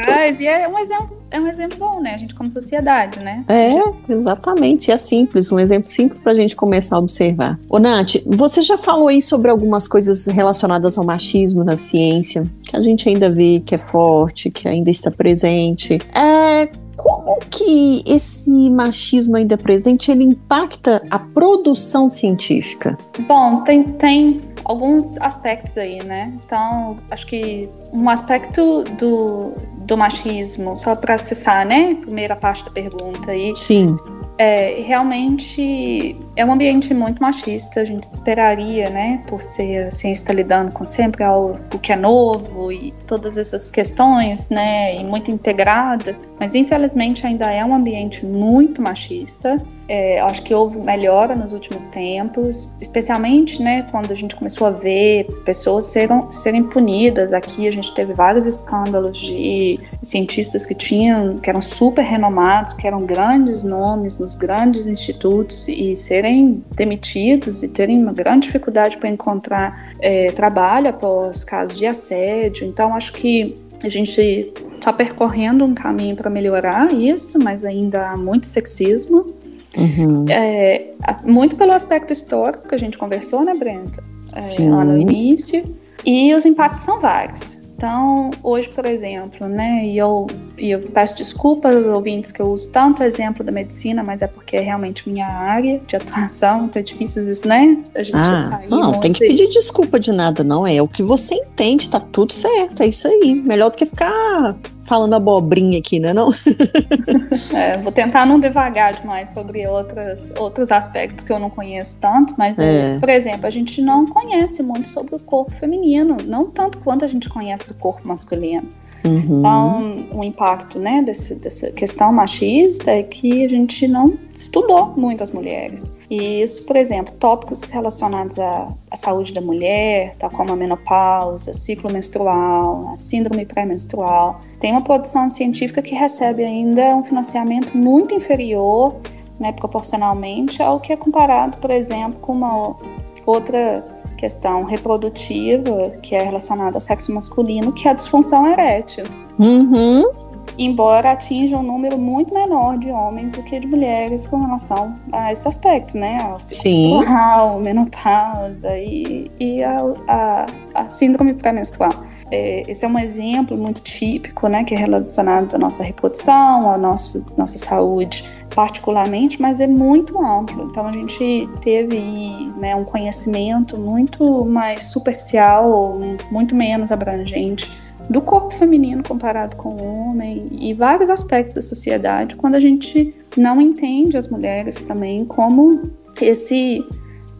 Speaker 2: E é um exemplo é um exemplo bom, né? A gente como sociedade, né?
Speaker 1: É, exatamente. É simples, um exemplo simples para a gente começar a observar. Ô, Nath, você já falou aí sobre algumas coisas relacionadas ao machismo na ciência, que a gente ainda vê que é forte, que ainda está presente. É, como que esse machismo ainda presente ele impacta a produção científica?
Speaker 2: Bom, tem, tem alguns aspectos aí, né? Então, acho que um aspecto do, do machismo, só para acessar, né? Primeira parte da pergunta aí.
Speaker 1: Sim.
Speaker 2: É, realmente é um ambiente muito machista, a gente esperaria, né, por ser a ciência está lidando com sempre algo que é novo e todas essas questões, né, e muito integrada, mas infelizmente ainda é um ambiente muito machista. É, acho que houve melhora nos últimos tempos, especialmente né, quando a gente começou a ver pessoas serem, serem punidas. Aqui a gente teve vários escândalos de cientistas que tinham, que eram super renomados, que eram grandes nomes nos grandes institutos e serem demitidos e terem uma grande dificuldade para encontrar é, trabalho após casos de assédio. Então acho que a gente está percorrendo um caminho para melhorar isso, mas ainda há muito sexismo.
Speaker 1: Uhum.
Speaker 2: É, muito pelo aspecto histórico que a gente conversou, né, Brenta? É, lá no início. E os impactos são vários. Então, hoje, por exemplo, né, e eu, e eu peço desculpas aos ouvintes que eu uso tanto o exemplo da medicina, mas é porque é realmente minha área de atuação, então é difícil isso, né?
Speaker 1: A gente ah, sair não, tem que pedir desculpa de nada, não. É o que você entende, tá tudo certo, é isso aí. Melhor do que ficar falando abobrinha aqui, não é não?
Speaker 2: é, vou tentar não devagar demais sobre outras, outros aspectos que eu não conheço tanto, mas, é. por exemplo, a gente não conhece muito sobre o corpo feminino, não tanto quanto a gente conhece do corpo masculino. Uhum. Então, o impacto né, desse, dessa questão machista é que a gente não estudou muito as mulheres. E isso, por exemplo, tópicos relacionados à, à saúde da mulher, tal como a menopausa, ciclo menstrual, a síndrome pré-menstrual, tem uma produção científica que recebe ainda um financiamento muito inferior, né, proporcionalmente, ao que é comparado, por exemplo, com uma outra questão reprodutiva, que é relacionada ao sexo masculino, que é a disfunção erétil.
Speaker 1: Uhum.
Speaker 2: Embora atinja um número muito menor de homens do que de mulheres com relação a esses aspectos, né? Ao
Speaker 1: ciclo
Speaker 2: menopausa e, e a, a, a síndrome pré-menstrual. É, esse é um exemplo muito típico, né, que é relacionado à nossa reprodução, à nossa, nossa saúde particularmente, mas é muito amplo. Então a gente teve né, um conhecimento muito mais superficial, muito menos abrangente do corpo feminino comparado com o homem e vários aspectos da sociedade, quando a gente não entende as mulheres também como esse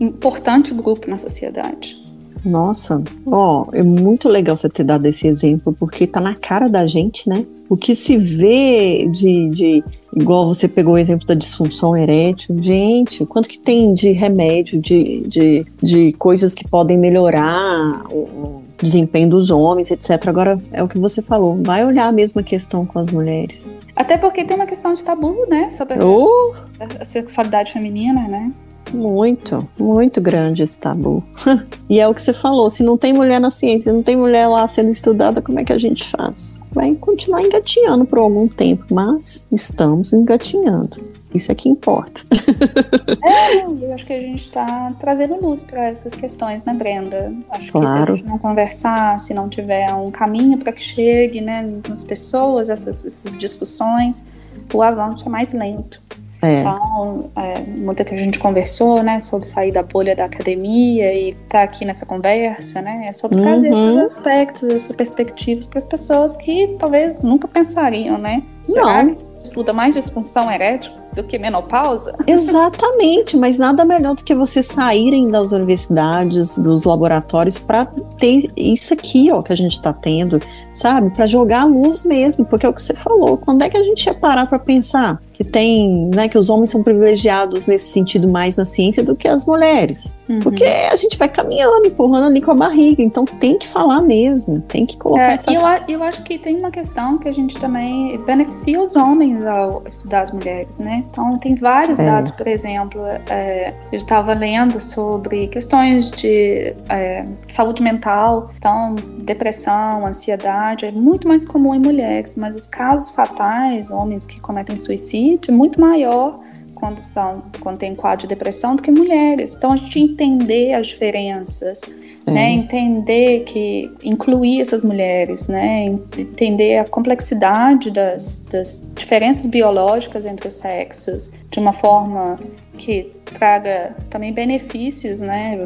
Speaker 2: importante grupo na sociedade.
Speaker 1: Nossa, ó, é muito legal você ter dado esse exemplo, porque tá na cara da gente, né? O que se vê de, de igual você pegou o exemplo da disfunção erétil, gente, quanto que tem de remédio, de, de, de coisas que podem melhorar o, desempenho dos homens, etc. Agora, é o que você falou, vai olhar a mesma questão com as mulheres.
Speaker 2: Até porque tem uma questão de tabu, né, sobre uh! a sexualidade feminina, né?
Speaker 1: Muito, muito grande esse tabu. e é o que você falou: se não tem mulher na ciência, não tem mulher lá sendo estudada, como é que a gente faz? Vai continuar engatinhando por algum tempo, mas estamos engatinhando. Isso é que importa.
Speaker 2: é, eu acho que a gente está trazendo luz para essas questões, né, Brenda? Acho claro. que se a gente não conversar, se não tiver um caminho para que chegue, né, nas pessoas, essas, essas discussões, o avanço é mais lento. É. Então, é, muita que a gente conversou, né, sobre sair da bolha da academia e estar tá aqui nessa conversa, né, é sobre trazer uhum. esses aspectos, essas perspectivas para as pessoas que talvez nunca pensariam, né?
Speaker 1: Será Não. que
Speaker 2: estuda mais disfunção erétil do que menopausa?
Speaker 1: Exatamente, mas nada melhor do que você saírem das universidades, dos laboratórios para ter isso aqui, ó, que a gente está tendo, sabe? Para jogar a luz mesmo, porque é o que você falou. Quando é que a gente ia parar para pensar? que tem, né, que os homens são privilegiados nesse sentido mais na ciência do que as mulheres. Uhum. Porque a gente vai caminhando, empurrando ali com a barriga, então tem que falar mesmo, tem que colocar
Speaker 2: é,
Speaker 1: essa...
Speaker 2: Eu, eu acho que tem uma questão que a gente também beneficia os homens ao estudar as mulheres, né? Então tem vários é. dados, por exemplo, é, eu estava lendo sobre questões de é, saúde mental, então depressão, ansiedade, é muito mais comum em mulheres, mas os casos fatais, homens que cometem suicídio, é muito maior quando, são, quando tem quadro de depressão do que mulheres. Então, a gente entender as diferenças, é. né? Entender que incluir essas mulheres, né? Entender a complexidade das, das diferenças biológicas entre os sexos de uma forma que traga também benefícios, né?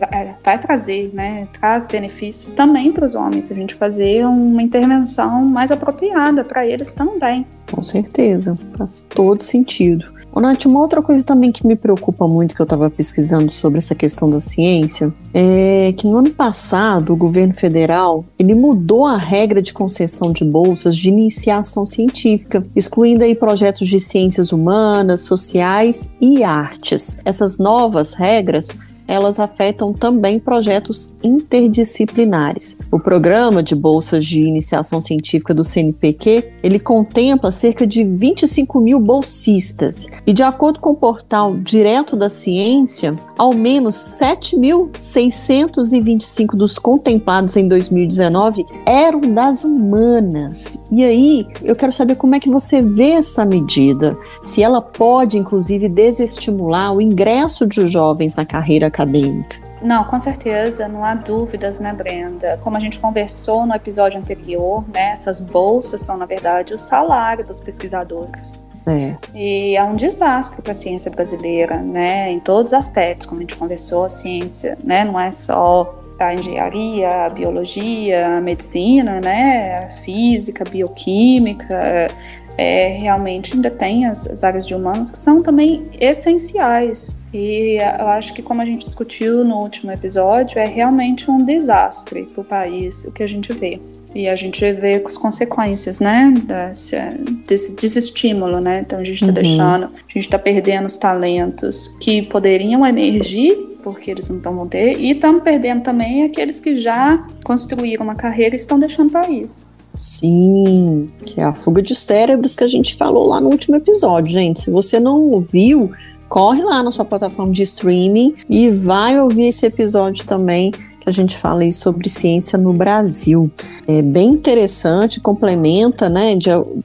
Speaker 2: Vai trazer, né? Traz benefícios também para os homens. A gente fazer uma intervenção mais apropriada para eles também.
Speaker 1: Com certeza, faz todo sentido. Ô, Nath, uma outra coisa também que me preocupa muito, que eu estava pesquisando sobre essa questão da ciência, é que no ano passado o governo federal ele mudou a regra de concessão de bolsas de iniciação científica, excluindo aí projetos de ciências humanas, sociais e artes. Essas novas regras elas afetam também projetos interdisciplinares. O programa de bolsas de iniciação científica do CNPq, ele contempla cerca de 25 mil bolsistas e de acordo com o portal Direto da Ciência, ao menos 7.625 dos contemplados em 2019 eram das humanas. E aí, eu quero saber como é que você vê essa medida, se ela pode inclusive desestimular o ingresso de jovens na carreira acadêmica acadêmica.
Speaker 2: Não, com certeza, não há dúvidas, né, Brenda? Como a gente conversou no episódio anterior, né, essas bolsas são, na verdade, o salário dos pesquisadores.
Speaker 1: É.
Speaker 2: E é um desastre para a ciência brasileira, né, em todos os aspectos, como a gente conversou, a ciência, né, não é só a engenharia, a biologia, a medicina, né, a física, a bioquímica, é, realmente ainda tem as, as, áreas de humanas que são também essenciais. E eu acho que, como a gente discutiu no último episódio, é realmente um desastre para o país o que a gente vê. E a gente vê as consequências, né, desse, desse desestímulo, né? Então a gente está uhum. deixando, a gente está perdendo os talentos que poderiam emergir porque eles não vão ter, e estamos perdendo também aqueles que já construíram uma carreira e estão deixando para isso.
Speaker 1: Sim, que é a fuga de cérebros que a gente falou lá no último episódio, gente. Se você não ouviu, corre lá na sua plataforma de streaming e vai ouvir esse episódio também que a gente fala aí sobre ciência no Brasil. É bem interessante, complementa, né?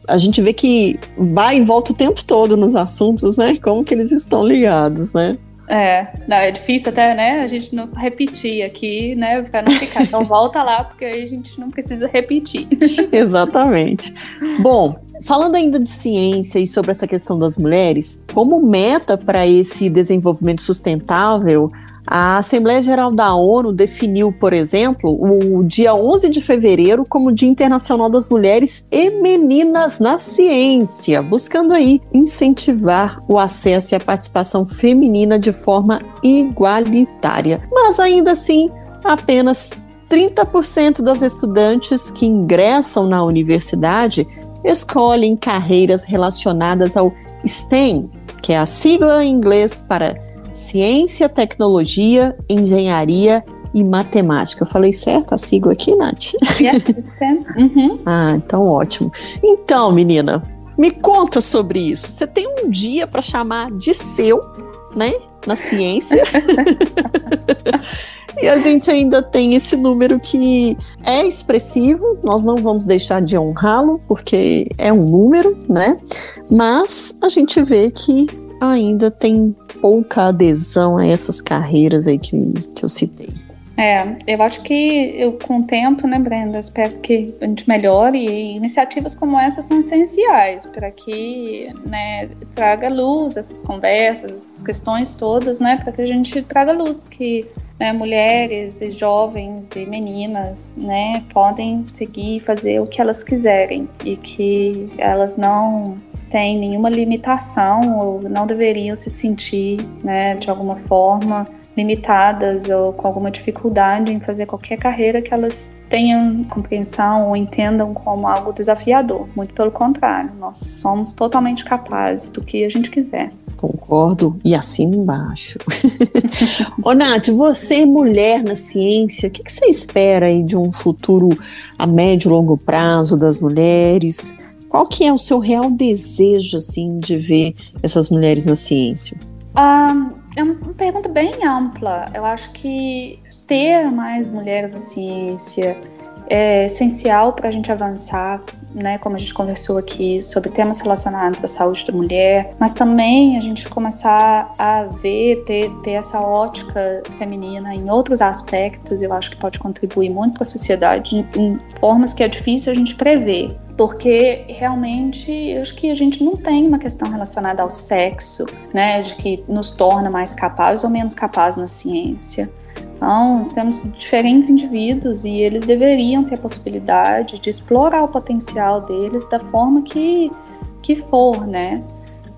Speaker 1: A gente vê que vai e volta o tempo todo nos assuntos, né? Como que eles estão ligados, né?
Speaker 2: É, não, é difícil até, né, a gente não repetir aqui, né, pra não ficar. Então volta lá, porque aí a gente não precisa repetir.
Speaker 1: Exatamente. Bom, falando ainda de ciência e sobre essa questão das mulheres, como meta para esse desenvolvimento sustentável, a Assembleia Geral da ONU definiu, por exemplo, o dia 11 de fevereiro como Dia Internacional das Mulheres e Meninas na Ciência, buscando aí incentivar o acesso e a participação feminina de forma igualitária. Mas ainda assim, apenas 30% das estudantes que ingressam na universidade escolhem carreiras relacionadas ao STEM, que é a sigla em inglês para Ciência, Tecnologia, Engenharia e Matemática. Eu falei certo a sigla aqui, Nath?
Speaker 2: Yeah, uhum.
Speaker 1: Ah, então ótimo. Então, menina, me conta sobre isso. Você tem um dia para chamar de seu, né? Na ciência. e a gente ainda tem esse número que é expressivo, nós não vamos deixar de honrá-lo, porque é um número, né? Mas a gente vê que ainda tem pouca adesão a essas carreiras aí que, que eu citei.
Speaker 2: É, eu acho que eu, com o tempo, né, Brenda, espero que a gente melhore e iniciativas como essa são essenciais para que, né, traga luz essas conversas, essas questões todas, né, para que a gente traga luz que né, mulheres e jovens e meninas, né, podem seguir e fazer o que elas quiserem e que elas não têm nenhuma limitação ou não deveriam se sentir, né, de alguma forma limitadas ou com alguma dificuldade em fazer qualquer carreira que elas tenham compreensão ou entendam como algo desafiador. Muito pelo contrário, nós somos totalmente capazes do que a gente quiser.
Speaker 1: Concordo e assino embaixo. Ô Nath, você mulher na ciência, o que, que você espera aí de um futuro a médio e longo prazo das mulheres? Qual que é o seu real desejo, assim, de ver essas mulheres na ciência?
Speaker 2: Ah, é uma pergunta bem ampla. Eu acho que ter mais mulheres na ciência é essencial para a gente avançar, né, como a gente conversou aqui, sobre temas relacionados à saúde da mulher, mas também a gente começar a ver, ter, ter essa ótica feminina em outros aspectos, eu acho que pode contribuir muito para a sociedade em formas que é difícil a gente prever porque realmente eu acho que a gente não tem uma questão relacionada ao sexo, né, de que nos torna mais capazes ou menos capazes na ciência. Então, nós temos diferentes indivíduos e eles deveriam ter a possibilidade de explorar o potencial deles da forma que, que for, né?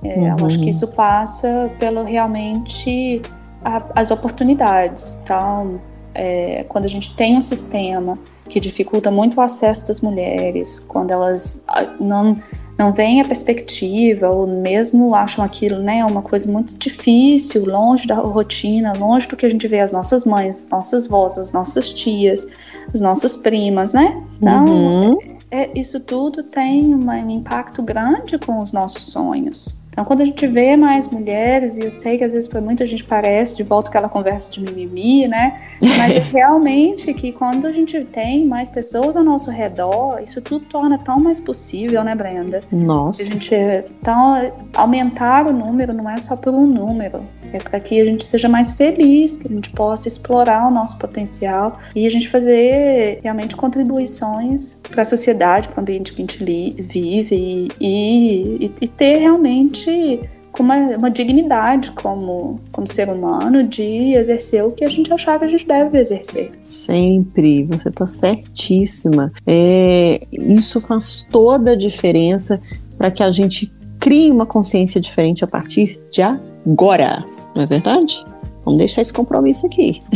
Speaker 2: É, uhum. Eu acho que uhum. isso passa pelo realmente a, as oportunidades. Então, é, quando a gente tem um sistema que dificulta muito o acesso das mulheres, quando elas ah, não não veem a perspectiva ou mesmo acham aquilo, né, uma coisa muito difícil, longe da rotina, longe do que a gente vê as nossas mães, nossas vós, as nossas tias, as nossas primas, né? Então, uhum. é, isso tudo tem um impacto grande com os nossos sonhos. Então, quando a gente vê mais mulheres, e eu sei que às vezes para muita gente parece de volta aquela conversa de mimimi, né? Mas é realmente que quando a gente tem mais pessoas ao nosso redor, isso tudo torna tão mais possível, né, Brenda?
Speaker 1: Nossa.
Speaker 2: A gente, então, aumentar o número não é só por um número, é para que a gente seja mais feliz, que a gente possa explorar o nosso potencial e a gente fazer realmente contribuições para a sociedade, para o ambiente que a gente vive e, e, e ter realmente uma, uma dignidade como, como ser humano de exercer o que a gente achava que a gente deve exercer.
Speaker 1: Sempre, você está certíssima. É, isso faz toda a diferença para que a gente crie uma consciência diferente a partir de agora, não é verdade? Vamos deixar esse compromisso aqui.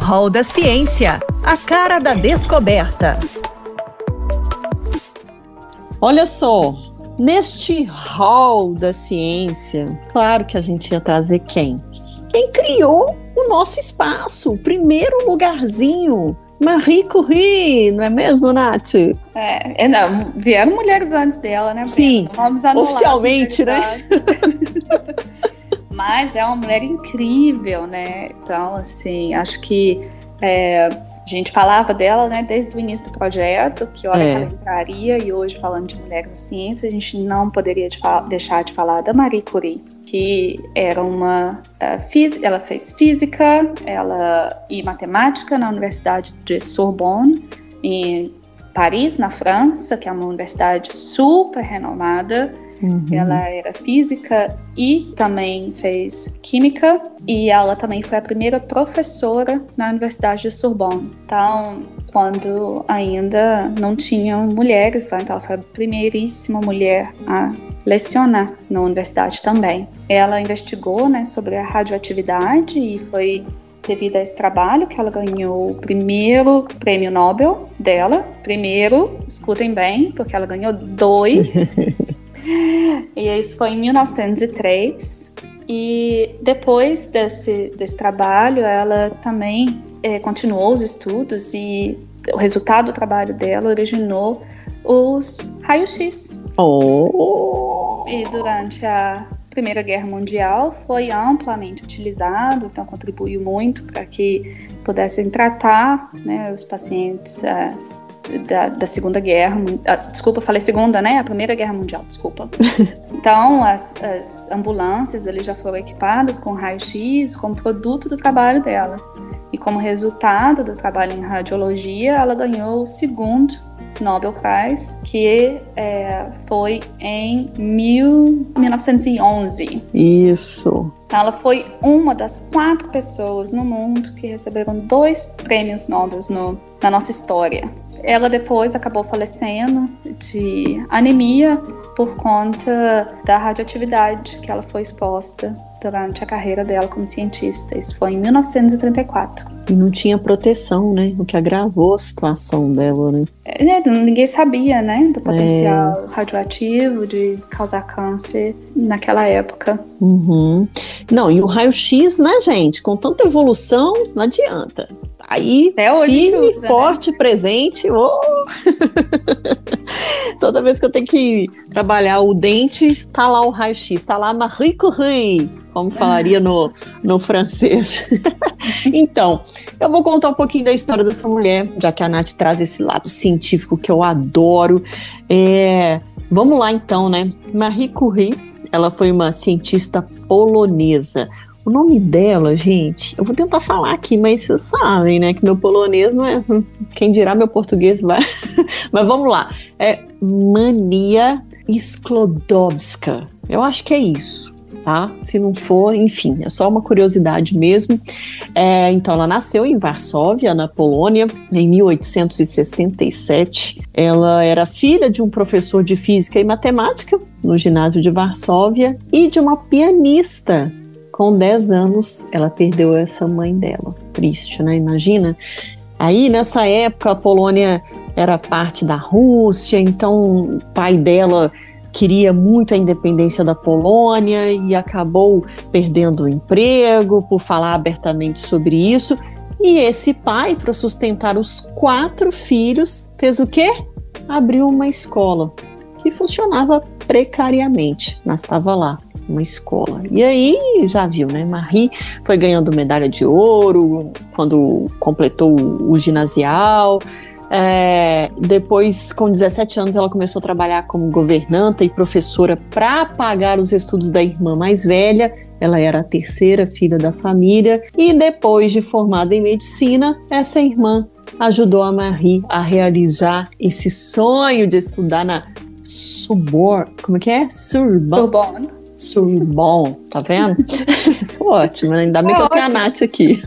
Speaker 3: Hall da Ciência, a cara da descoberta.
Speaker 1: Olha só, neste hall da ciência, claro que a gente ia trazer quem? Quem criou o nosso espaço, o primeiro lugarzinho Marie Curie, não é mesmo, Nath?
Speaker 2: É, é não, vieram mulheres antes dela, né?
Speaker 1: Sim, oficialmente, né?
Speaker 2: Mas é uma mulher incrível, né? Então, assim, acho que é, a gente falava dela, né, desde o início do projeto, que hora é. que ela entraria, e hoje, falando de mulheres da ciência, a gente não poderia de deixar de falar da Marie Curie que era uma uh, ela fez física, ela e matemática na Universidade de Sorbonne em Paris, na França, que é uma universidade super renomada. Uhum. Ela era física e também fez química e ela também foi a primeira professora na Universidade de Sorbonne. Então, quando ainda não tinham mulheres, então ela foi a primeiríssima mulher a lecionar na universidade também. Ela investigou né, sobre a radioatividade e foi devido a esse trabalho que ela ganhou o primeiro prêmio Nobel dela. Primeiro, escutem bem, porque ela ganhou dois. e isso foi em 1903. E depois desse, desse trabalho, ela também é, continuou os estudos e o resultado do trabalho dela originou os raios-x.
Speaker 1: Oh.
Speaker 2: E durante a Primeira Guerra Mundial foi amplamente utilizado, então contribuiu muito para que pudessem tratar né, os pacientes uh, da, da, Segunda Guerra. Uh, desculpa, falei Segunda, né? A Primeira Guerra Mundial, desculpa. Então, as, as ambulâncias ali já foram equipadas com raio-x como produto do trabalho dela. E como resultado do trabalho em radiologia, ela ganhou o segundo Nobel Prize, que é, foi em mil, 1911.
Speaker 1: Isso.
Speaker 2: Ela foi uma das quatro pessoas no mundo que receberam dois prêmios Nobel no, na nossa história. Ela depois acabou falecendo de anemia por conta da radioatividade que ela foi exposta durante a carreira dela como cientista. Isso foi em 1934.
Speaker 1: E não tinha proteção, né? O que agravou a situação dela, né?
Speaker 2: É, né, ninguém sabia, né? Do potencial é. radioativo de causar câncer naquela época.
Speaker 1: Uhum. Não, e o raio-x, né, gente? Com tanta evolução, não adianta. Aí, firme, usa, né? forte, né? presente. Oh! Toda vez que eu tenho que trabalhar o dente, tá lá o raio-x, tá lá Marie Curie como falaria no, no francês. então, eu vou contar um pouquinho da história dessa mulher, já que a Nath traz esse lado científico que eu adoro. É, vamos lá então, né? Marie Curie, ela foi uma cientista polonesa. O nome dela, gente, eu vou tentar falar aqui, mas vocês sabem, né, que meu polonês não é. Quem dirá meu português vai. mas vamos lá. É Mania Sklodowska. Eu acho que é isso tá? Se não for, enfim, é só uma curiosidade mesmo. É, então, ela nasceu em Varsóvia, na Polônia, em 1867. Ela era filha de um professor de física e matemática no ginásio de Varsóvia e de uma pianista. Com 10 anos, ela perdeu essa mãe dela. Triste, né? Imagina. Aí, nessa época, a Polônia era parte da Rússia, então o pai dela queria muito a independência da Polônia e acabou perdendo o emprego por falar abertamente sobre isso. E esse pai, para sustentar os quatro filhos, fez o quê? Abriu uma escola que funcionava precariamente, mas estava lá uma escola. E aí, já viu, né? Marie foi ganhando medalha de ouro quando completou o ginasial. É, depois, com 17 anos, ela começou a trabalhar como governanta e professora para pagar os estudos da irmã mais velha. Ela era a terceira filha da família. E depois de formada em medicina, essa irmã ajudou a Marie a realizar esse sonho de estudar na Subor, como é que é? Surbon.
Speaker 2: Sorbonne.
Speaker 1: Surbon, tá vendo? Sou ótima, né? ainda bem
Speaker 2: É
Speaker 1: que eu tenho a. Nath aqui.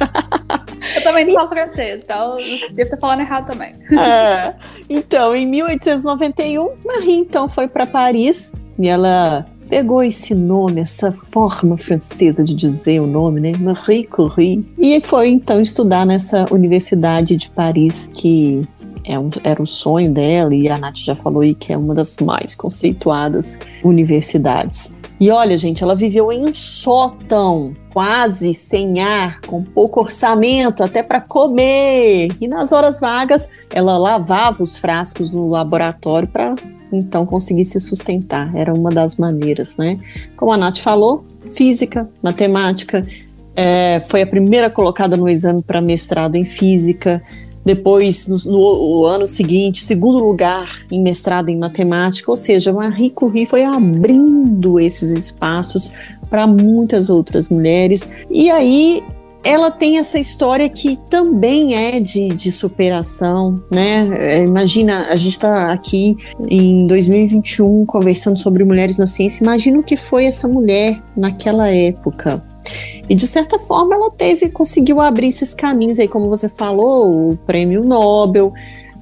Speaker 2: Eu também não falo francês, então devo estar falando errado também.
Speaker 1: É. Então, em 1891, Marie então foi para Paris e ela pegou esse nome, essa forma francesa de dizer o nome, né? Marie Curie. E foi então estudar nessa universidade de Paris que é um- era o sonho dela e a Nath já falou aí que é uma das mais conceituadas universidades. E olha, gente, ela viveu em um sótão, quase sem ar, com pouco orçamento, até para comer. E nas horas vagas, ela lavava os frascos no laboratório para então conseguir se sustentar. Era uma das maneiras, né? Como a Nath falou, física, matemática. é, foi a primeira colocada no exame para mestrado em física. Depois, no, no- no ano seguinte, segundo lugar em mestrado em matemática. Ou seja, Marie Curie foi abrindo esses espaços para muitas outras mulheres. E aí ela tem essa história que também é de, de superação, né? É, Imagina, a gente está aqui em 2021 conversando sobre mulheres na ciência. Imagina o que foi essa mulher naquela época. E de certa forma ela teve, conseguiu abrir esses caminhos aí, como você falou, o prêmio Nobel.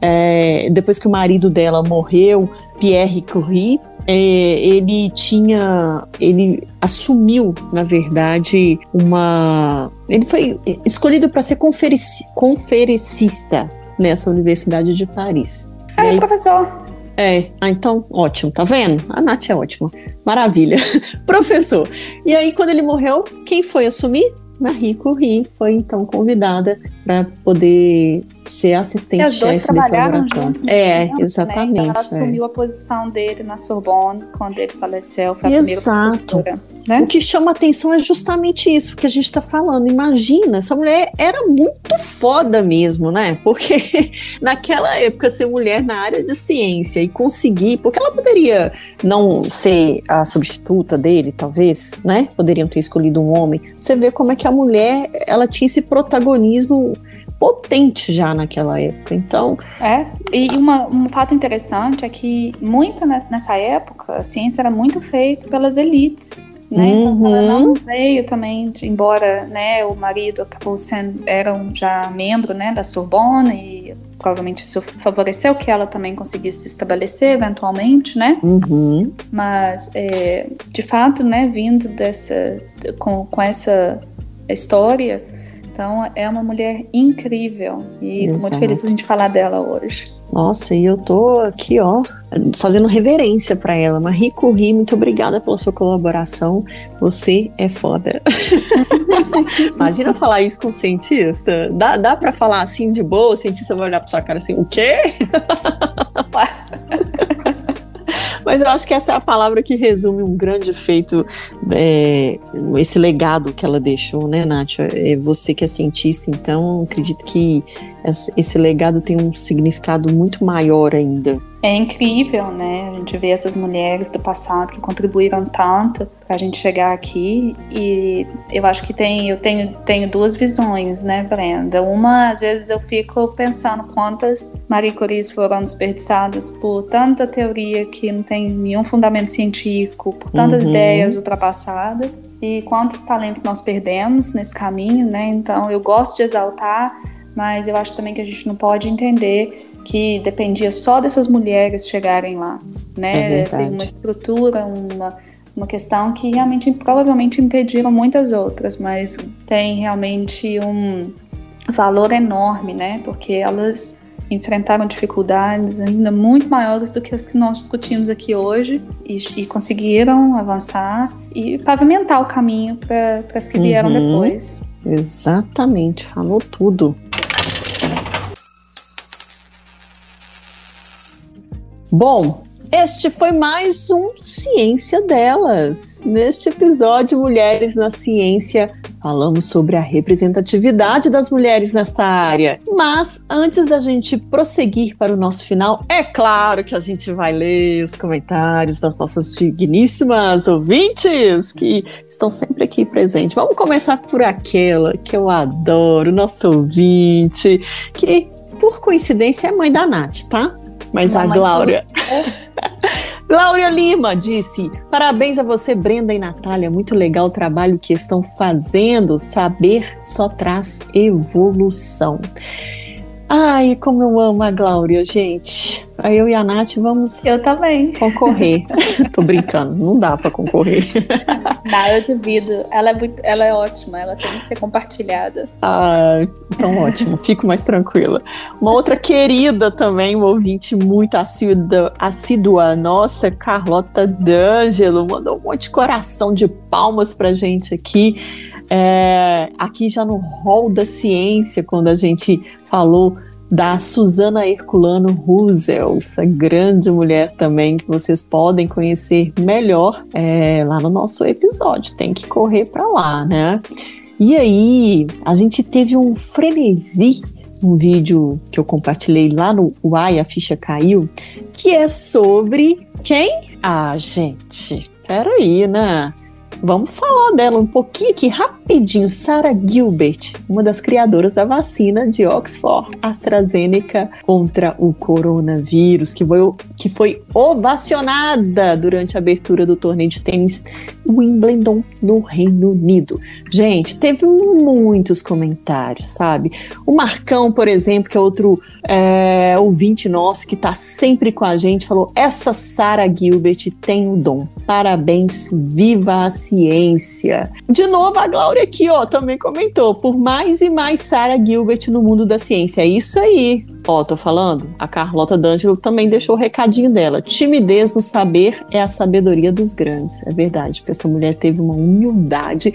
Speaker 1: é, depois que o marido dela morreu, Pierre Curie, é, ele tinha, ele assumiu, na verdade, uma, ele foi escolhido para ser conferici- conferencista nessa Universidade de Paris.
Speaker 2: É,
Speaker 1: aí-
Speaker 2: professor.
Speaker 1: É, ah, então, ótimo, tá vendo? A Nath é ótima. Maravilha. Professor. E aí, quando ele morreu, quem foi assumir? Marie Curie foi então convidada para poder ser assistente-chefe desse laboratório.
Speaker 2: juntos.
Speaker 1: É,
Speaker 2: né?
Speaker 1: exatamente.
Speaker 2: Então ela
Speaker 1: é.
Speaker 2: assumiu a posição dele na Sorbonne quando ele faleceu. Foi a
Speaker 1: Exato.
Speaker 2: primeira. Né?
Speaker 1: O que chama atenção é justamente isso que a gente está falando. Imagina, essa mulher era muito foda mesmo, né? Porque naquela época ser mulher na área de ciência e conseguir, porque ela poderia não ser a substituta dele, talvez, né? Poderiam ter escolhido um homem. Você vê como é que a mulher, ela tinha esse protagonismo potente já naquela época. Então,
Speaker 2: É, e uma, um fato interessante é que muita ne- nessa época a ciência era muito feita pelas elites. Né? Então ela
Speaker 1: Uhum.
Speaker 2: não veio também, de- embora né, o marido acabou sendo era um já membro né, da Sorbonne e provavelmente isso favoreceu que ela também conseguisse se estabelecer eventualmente, né?
Speaker 1: uhum,
Speaker 2: Mas é, de fato, né, vindo dessa com, com essa história, então é uma mulher incrível e
Speaker 1: Exato.
Speaker 2: muito feliz de a gente falar dela hoje.
Speaker 1: Nossa, e eu tô aqui, ó, fazendo reverência pra ela. Marie Curie, muito obrigada pela sua colaboração. Você é foda. Imagina falar isso com um cientista. Dá, dá pra falar assim de boa? O cientista vai olhar pra sua cara assim, o quê? Mas eu acho que essa é a palavra que resume um grande feito, é, esse legado que ela deixou, né, Nath? É você que é cientista, então acredito que esse legado tem um significado muito maior ainda.
Speaker 2: É incrível, né? A gente vê essas mulheres do passado que contribuíram tanto pra gente chegar aqui e eu acho que tem, eu tenho, tenho duas visões, né, Brenda? Uma, às vezes eu fico pensando quantas Marie Curies foram desperdiçadas por tanta teoria que não tem nenhum fundamento científico, por tantas
Speaker 1: Uhum.
Speaker 2: ideias ultrapassadas e quantos talentos nós perdemos nesse caminho, né? Então eu gosto de exaltar, mas eu acho também que a gente não pode entender que dependia só dessas mulheres chegarem lá,
Speaker 1: É
Speaker 2: né?
Speaker 1: verdade.
Speaker 2: Tem uma estrutura, uma, uma questão que realmente provavelmente impediram muitas outras, mas tem realmente um valor enorme, né? Porque elas enfrentaram dificuldades ainda muito maiores do que as que nós discutimos aqui hoje e, e conseguiram avançar e pavimentar o caminho para as que vieram
Speaker 1: Uhum.
Speaker 2: depois.
Speaker 1: Exatamente, falou tudo. Bom, este foi mais um Ciência Delas. Neste episódio Mulheres na Ciência, falamos sobre a representatividade das mulheres nesta área. Mas antes da gente prosseguir para o nosso final, é claro que a gente vai ler os comentários das nossas digníssimas ouvintes que estão sempre aqui presentes. Vamos começar por aquela que eu adoro, nosso ouvinte, que por coincidência é mãe da Nath, tá? Mas a
Speaker 2: Mamãe
Speaker 1: Glória. Glória Lima disse: Parabéns a você, Brenda e Natália. Muito legal o trabalho que estão fazendo. Saber só traz evolução. Ai, como eu amo a Glória, gente. Aí eu e a Nath vamos.
Speaker 2: Eu também.
Speaker 1: Concorrer. Tô brincando, não dá para concorrer.
Speaker 2: Não, eu duvido. Ela é, muito, ela é ótima, ela tem que ser compartilhada.
Speaker 1: Ah, então ótimo, fico mais tranquila. Uma outra querida também, uma ouvinte muito assídua, assídua nossa, Carlota D'Angelo, mandou um monte de coração de palmas pra gente aqui. É, aqui já no hall da ciência, quando a gente falou da Susana Herculano Rusel, essa grande mulher também que vocês podem conhecer melhor é, lá no nosso episódio. Tem que correr para lá, né? E aí, a gente teve um frenesi, um vídeo que eu compartilhei lá no Uai, a ficha caiu, que é sobre quem? Ah, gente, peraí, né? Vamos falar dela um pouquinho aqui, rapidinho. Sarah Gilbert, uma das criadoras da vacina de Oxford AstraZeneca contra o coronavírus, que foi, que foi ovacionada durante a abertura do torneio de tênis Wimbledon no Reino Unido. Gente, teve muitos comentários, sabe? O Marcão, por exemplo, que é outro é, ouvinte nosso que tá sempre com a gente, falou: essa Sarah Gilbert tem o dom. Parabéns, viva a ciência. De novo, a Glória aqui, ó, também comentou: por mais e mais Sarah Gilbert no mundo da ciência. É isso aí. Ó, tô falando, a Carlota D'Angelo também deixou o recadinho dela. Timidez no saber é a sabedoria dos grandes. É verdade, porque essa mulher teve uma humildade.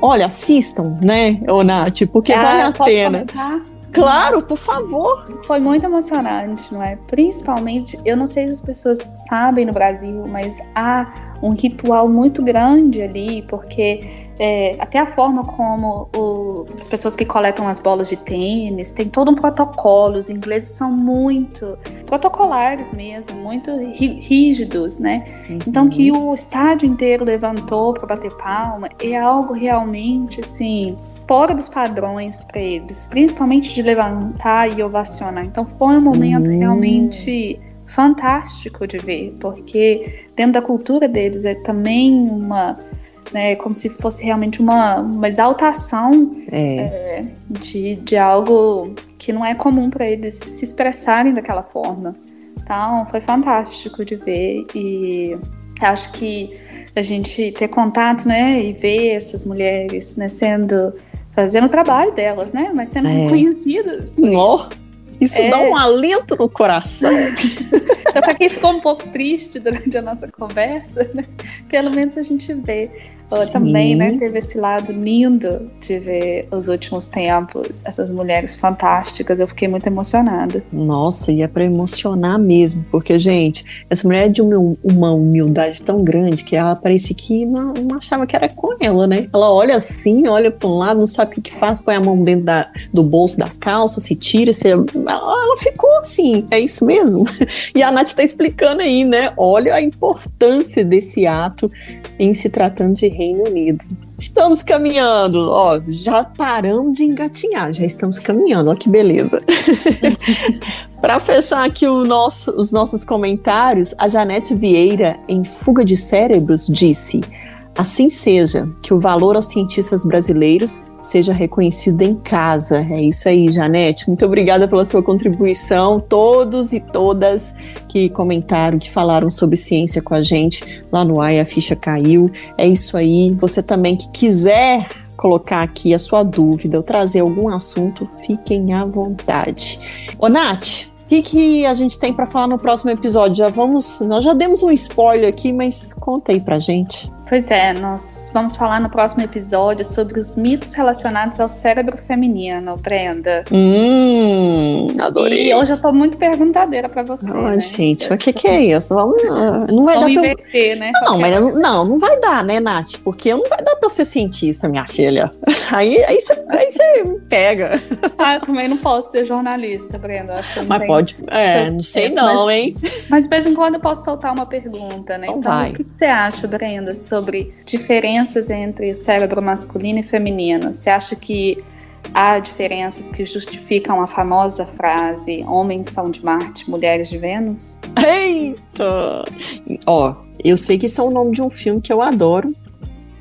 Speaker 1: Olha, assistam, né, ô Nath, porque ah, vale a pena. Comentar? Claro, por favor.
Speaker 2: Foi muito emocionante, não é? Principalmente, eu não sei se as pessoas sabem no Brasil, mas há um ritual muito grande ali, porque é, até a forma como o, as pessoas que coletam as bolas de tênis tem todo um protocolo. Os ingleses são muito protocolares mesmo, muito rígidos, né? Uhum. Então que o estádio inteiro levantou para bater palma é algo realmente assim fora dos padrões para eles, principalmente de levantar e ovacionar. Então foi um momento uhum. realmente fantástico de ver, porque dentro da cultura deles é também uma, né, como se fosse realmente uma, uma exaltação é. É, de, de algo que não é comum para eles se expressarem daquela forma. Então foi fantástico de ver e acho que a gente ter contato, né, e ver essas mulheres né, sendo fazendo o trabalho delas, né? Mas sendo é. reconhecidas.
Speaker 1: Oh, isso é. dá um alento no coração.
Speaker 2: então, para quem ficou um pouco triste durante a nossa conversa, né? pelo menos a gente vê também, né, teve esse lado lindo de ver os últimos tempos, essas mulheres fantásticas. Eu fiquei muito emocionada.
Speaker 1: Nossa, e é para emocionar mesmo, porque, gente, essa mulher é de uma humildade tão grande que ela parece que não, não achava que era com ela, né? Ela olha assim, olha para um lado, não sabe o que, que faz, põe a mão dentro da, do bolso da calça, se tira, se, ela, ela ficou assim, é isso mesmo? E a Nath tá explicando aí, né? Olha a importância desse ato em se tratando de Reino Unido. Estamos caminhando, ó, já paramos de engatinhar, já estamos caminhando, ó que beleza. Para fechar aqui nosso, os nossos comentários, a Janete Vieira, em Fuga de Cérebros, disse: Assim seja, que o valor aos cientistas brasileiros seja reconhecido em casa. É isso aí, Janete. Muito obrigada pela sua contribuição. Todos e todas que comentaram, que falaram sobre ciência com a gente lá no AI, a ficha caiu. É isso aí. Você também que quiser colocar aqui a sua dúvida ou trazer algum assunto, fiquem à vontade. Ô, Nath, o que, que a gente tem para falar no próximo episódio? Já vamos, nós já demos um spoiler aqui, mas conta aí pra gente.
Speaker 2: Pois é, nós vamos falar no próximo episódio sobre os mitos relacionados ao cérebro feminino, Brenda.
Speaker 1: Hum, adorei.
Speaker 2: E hoje eu tô muito perguntadeira para você.
Speaker 1: Oh, né? gente, o que, que é isso? Vamos, não vai
Speaker 2: vamos
Speaker 1: dar
Speaker 2: inverter, eu... né?
Speaker 1: Não, mas eu, não, não vai dar, né, Nath? Porque não vai dar pra eu ser cientista, minha filha. Aí, aí, você, aí você me pega.
Speaker 2: Ah, eu também não posso ser jornalista, Brenda.
Speaker 1: mas pode. É, não sei não,
Speaker 2: mas,
Speaker 1: hein?
Speaker 2: Mas de vez em quando eu posso soltar uma pergunta, né?
Speaker 1: Então, então vai.
Speaker 2: o que você acha, Brenda, sobre sobre diferenças entre cérebro masculino e feminino. Você acha que há diferenças que justificam a famosa frase: homens são de Marte, mulheres de Vênus?
Speaker 1: Eita! Ó, eu sei que isso é o nome de um filme que eu adoro.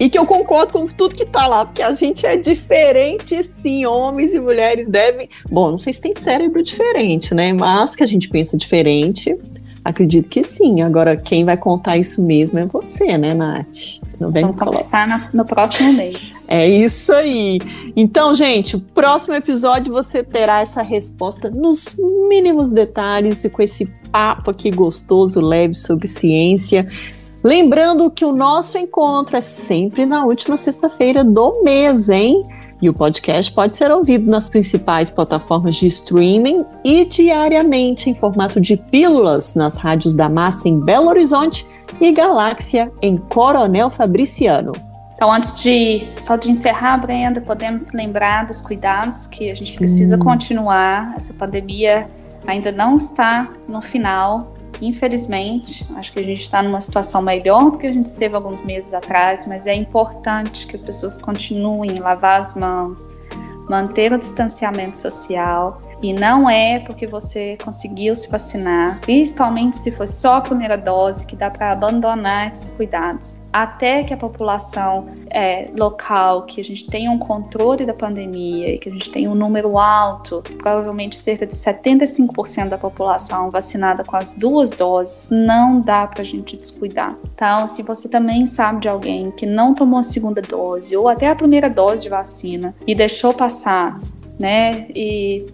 Speaker 1: E que eu concordo com tudo que tá lá, porque a gente é diferente, sim. Homens e mulheres devem. Bom, não sei se tem cérebro diferente, né? Mas que a gente pensa diferente, acredito que sim. Agora, quem vai contar isso mesmo é você, né, Nath?
Speaker 2: Não vem Vamos conversar no próximo mês.
Speaker 1: É isso aí. Então, gente, o próximo episódio você terá essa resposta nos mínimos detalhes e com esse papo aqui gostoso, leve sobre ciência. Lembrando que o nosso encontro é sempre na última sexta-feira do mês, hein? E o podcast pode ser ouvido nas principais plataformas de streaming e diariamente em formato de pílulas nas rádios da Massa em Belo Horizonte e Galáxia em Coronel Fabriciano.
Speaker 2: Então, antes de só de encerrar, Brenda, podemos lembrar dos cuidados que a gente Sim. precisa continuar. Essa pandemia ainda não está no final, infelizmente. Acho que a gente está numa situação melhor do que a gente esteve alguns meses atrás, mas é importante que as pessoas continuem a lavar as mãos, manter o distanciamento social e não é porque você conseguiu se vacinar, principalmente se for só a primeira dose, que dá para abandonar esses cuidados. Até que a população é, local, que a gente tenha um controle da pandemia e que a gente tenha um número alto, provavelmente cerca de 75% da população vacinada com as duas doses, não dá para a gente descuidar. Então, se você também sabe de alguém que não tomou a segunda dose ou até a primeira dose de vacina e deixou passar né? E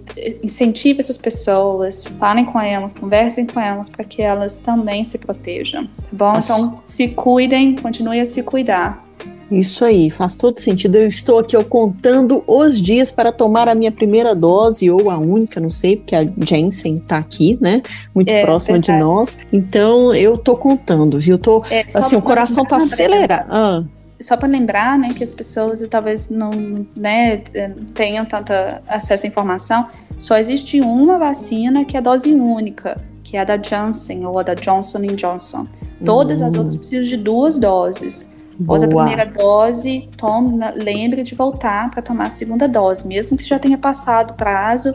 Speaker 2: incentive essas pessoas, falem com elas, conversem com elas para que elas também se protejam, tá bom? Nossa. Então, se cuidem, continue a se cuidar.
Speaker 1: Isso aí, faz todo sentido. Eu estou aqui ó, contando os dias para tomar a minha primeira dose, ou a única, não sei, porque a Jensen está aqui, né? Muito é, próxima verdade. de nós. Então, eu tô contando, viu? Tô, é, assim, o coração tá acelerado. Ah
Speaker 2: só para lembrar, né, que as pessoas talvez não, né, tenham tanto acesso à informação, só existe uma vacina que é dose única, que é a da Janssen ou a da Johnson Johnson. Todas as outras precisam de duas doses. Após a primeira dose, tome, lembre de voltar para tomar a segunda dose, mesmo que já tenha passado o prazo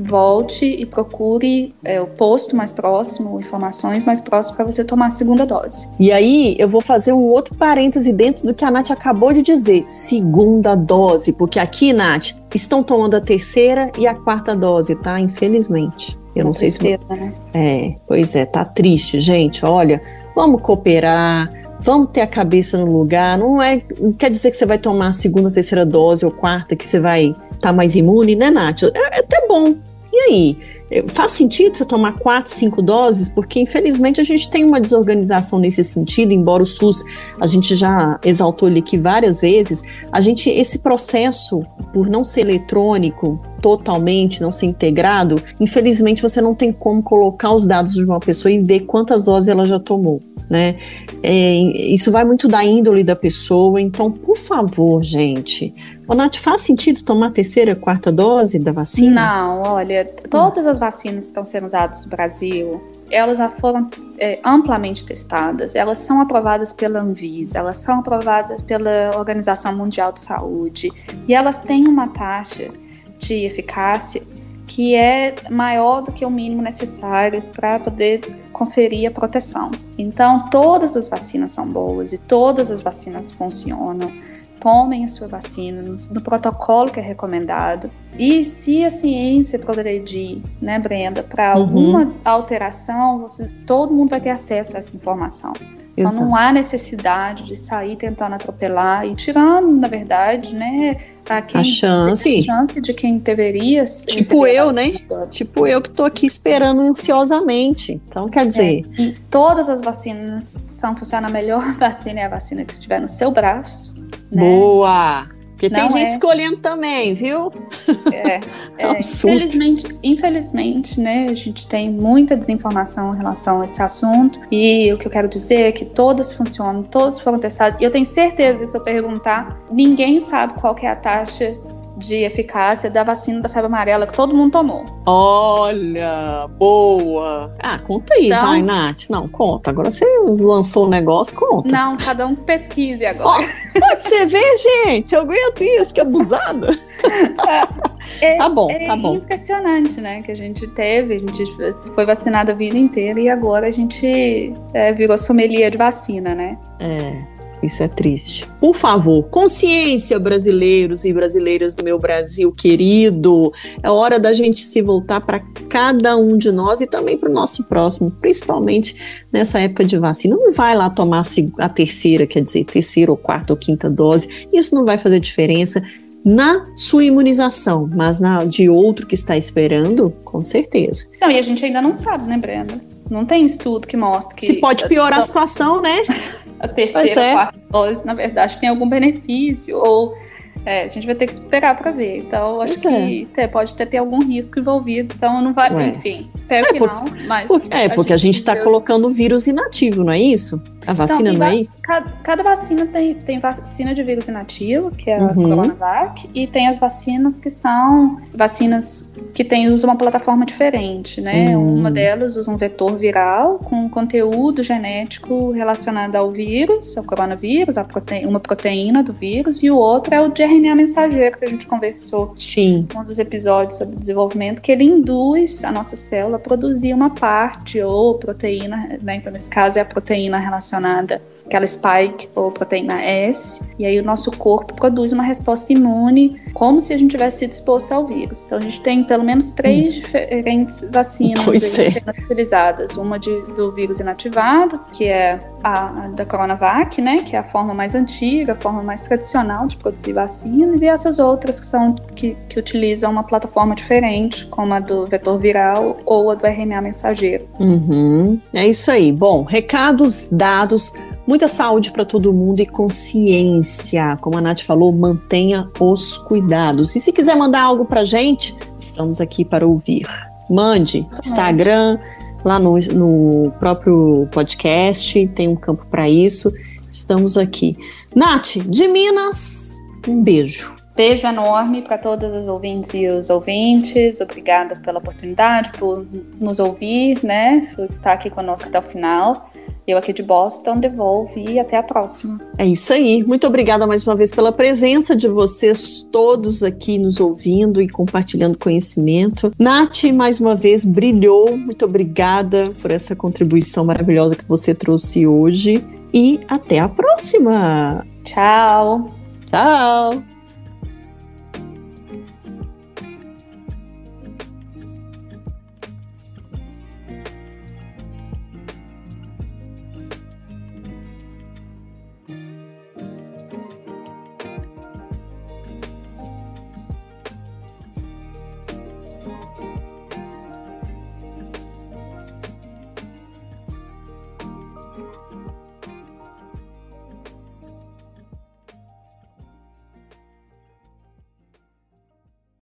Speaker 2: volte e procure é, o posto mais próximo, informações mais próximas para você tomar a segunda dose.
Speaker 1: E aí eu vou fazer um outro parêntese dentro do que a Nath acabou de dizer, segunda dose, porque aqui, Nath, estão tomando a terceira e a quarta dose, tá? Infelizmente. Eu não sei terceira, se. Né? É, pois é, tá triste, gente. Olha, vamos cooperar. Vamos ter a cabeça no lugar. Não é, não quer dizer que você vai tomar a segunda, terceira dose ou quarta que você vai estar tá mais imune, né, Nath? É, é até bom e aí? Faz sentido você tomar quatro, cinco doses? Porque, infelizmente, a gente tem uma desorganização nesse sentido, embora o SUS, a gente já exaltou ele aqui várias vezes, a gente, esse processo, por não ser eletrônico, totalmente, não ser integrado, infelizmente você não tem como colocar os dados de uma pessoa e ver quantas doses ela já tomou. Né? É, isso vai muito da índole da pessoa, então, por favor, gente, Ô, Nath, faz sentido tomar a terceira, quarta dose da vacina?
Speaker 2: Não, olha, todas as vacinas que estão sendo usadas no Brasil, elas já foram é, amplamente testadas, elas são aprovadas pela Anvisa, elas são aprovadas pela Organização Mundial de Saúde e elas têm uma taxa de eficácia que é maior do que o mínimo necessário para poder conferir a proteção. Então, todas as vacinas são boas e todas as vacinas funcionam tomem a sua vacina no, no, protocolo que é recomendado. E se a ciência progredir, né, Brenda, para uhum. alguma alteração, você, todo mundo vai ter acesso a essa informação. Exato. Então não há necessidade de sair tentando atropelar e tirando, na verdade, né, a,
Speaker 1: a chance.
Speaker 2: A chance de quem deveria.
Speaker 1: Tipo eu, né? Tipo eu que estou aqui esperando ansiosamente. Então, quer dizer.
Speaker 2: É, e todas as vacinas são funcionam a melhor vacina é a vacina que estiver no seu braço.
Speaker 1: Né? Boa! Porque não tem gente é... escolhendo também, viu?
Speaker 2: É, é infelizmente, infelizmente, né, a gente tem muita desinformação em relação a esse assunto. E o que eu quero dizer é que todas funcionam, todas foram testadas. E eu tenho certeza que se eu perguntar, ninguém sabe qual é a taxa de eficácia da vacina da febre amarela que todo mundo tomou.
Speaker 1: Olha, boa. Ah, conta aí, então, vai, Nath. Não, conta. Agora você lançou o negócio, conta.
Speaker 2: Não, cada um pesquise agora.
Speaker 1: Oh, pra você ver, gente, eu aguento isso, que abusada.
Speaker 2: É,
Speaker 1: tá bom,
Speaker 2: é
Speaker 1: tá bom.
Speaker 2: impressionante, né? Que a gente teve, a gente foi vacinada a vida inteira e agora a gente é, virou sommelier de vacina, né?
Speaker 1: É. Isso é triste. Por favor, consciência, brasileiros e brasileiras do meu Brasil querido. É hora da gente se voltar para cada um de nós e também para o nosso próximo, principalmente nessa época de vacina. Não vai lá tomar a terceira, quer dizer, terceira ou quarta ou quinta dose. Isso não vai fazer diferença na sua imunização, mas na de outro que está esperando, com certeza.
Speaker 2: Não, e a gente ainda não sabe, né, Brenda? Não tem estudo que mostre que.
Speaker 1: Se pode piorar a situação, né?
Speaker 2: a terceira, é. quarta dose, na verdade, tem algum benefício, ou é, a gente vai ter que esperar para ver. Então, acho pois que é. pode ter, ter algum risco envolvido. Então, não vai. Enfim, espero é, que por, não. Mas
Speaker 1: por, é, porque a gente está colocando vírus inativo, não é isso? A vacina então, não é isso?
Speaker 2: Cada, cada, vacina tem, tem vacina de vírus inativo, que é a uhum. Coronavac, e tem as vacinas que são vacinas que tem, usam uma plataforma diferente, né? Uhum. Uma delas usa um vetor viral com conteúdo genético relacionado ao vírus, ao coronavírus, uma proteína do vírus, e o outro é o de RNA mensageiro que a gente conversou
Speaker 1: Sim.
Speaker 2: um dos episódios sobre desenvolvimento, que ele induz a nossa célula a produzir uma parte ou proteína, né? Então, nesse caso, é a proteína relacionada relacionada aquela spike ou proteína S, e aí o nosso corpo produz uma resposta imune como se a gente tivesse sido exposto ao vírus. Então a gente tem pelo menos três hum. diferentes vacinas
Speaker 1: é.
Speaker 2: utilizadas. Uma de, do vírus inativado, que é a, a, da Coronavac, né, que é a forma mais antiga, a forma mais tradicional de produzir vacinas, e essas outras que são que, que utilizam uma plataforma diferente, como a do vetor viral ou a do RNA mensageiro.
Speaker 1: Uhum. É isso aí. Bom, recados dados. Muita saúde para todo mundo e consciência. Como a Nath falou, mantenha os cuidados. E se quiser mandar algo para gente, estamos aqui para ouvir. Mande Instagram, lá no, no próprio podcast, tem um campo para isso. Estamos aqui. Nath, de Minas, um beijo.
Speaker 2: Beijo enorme para todas as ouvintes e os ouvintes. Obrigada pela oportunidade, por nos ouvir, né? Por estar aqui conosco até o final. Eu aqui de Boston devolvo e até a próxima.
Speaker 1: É isso aí. Muito obrigada mais uma vez pela presença de vocês todos aqui nos ouvindo e compartilhando conhecimento. Nath, mais uma vez, brilhou. Muito obrigada por essa contribuição maravilhosa que você trouxe hoje. E até a próxima.
Speaker 2: Tchau.
Speaker 1: Tchau.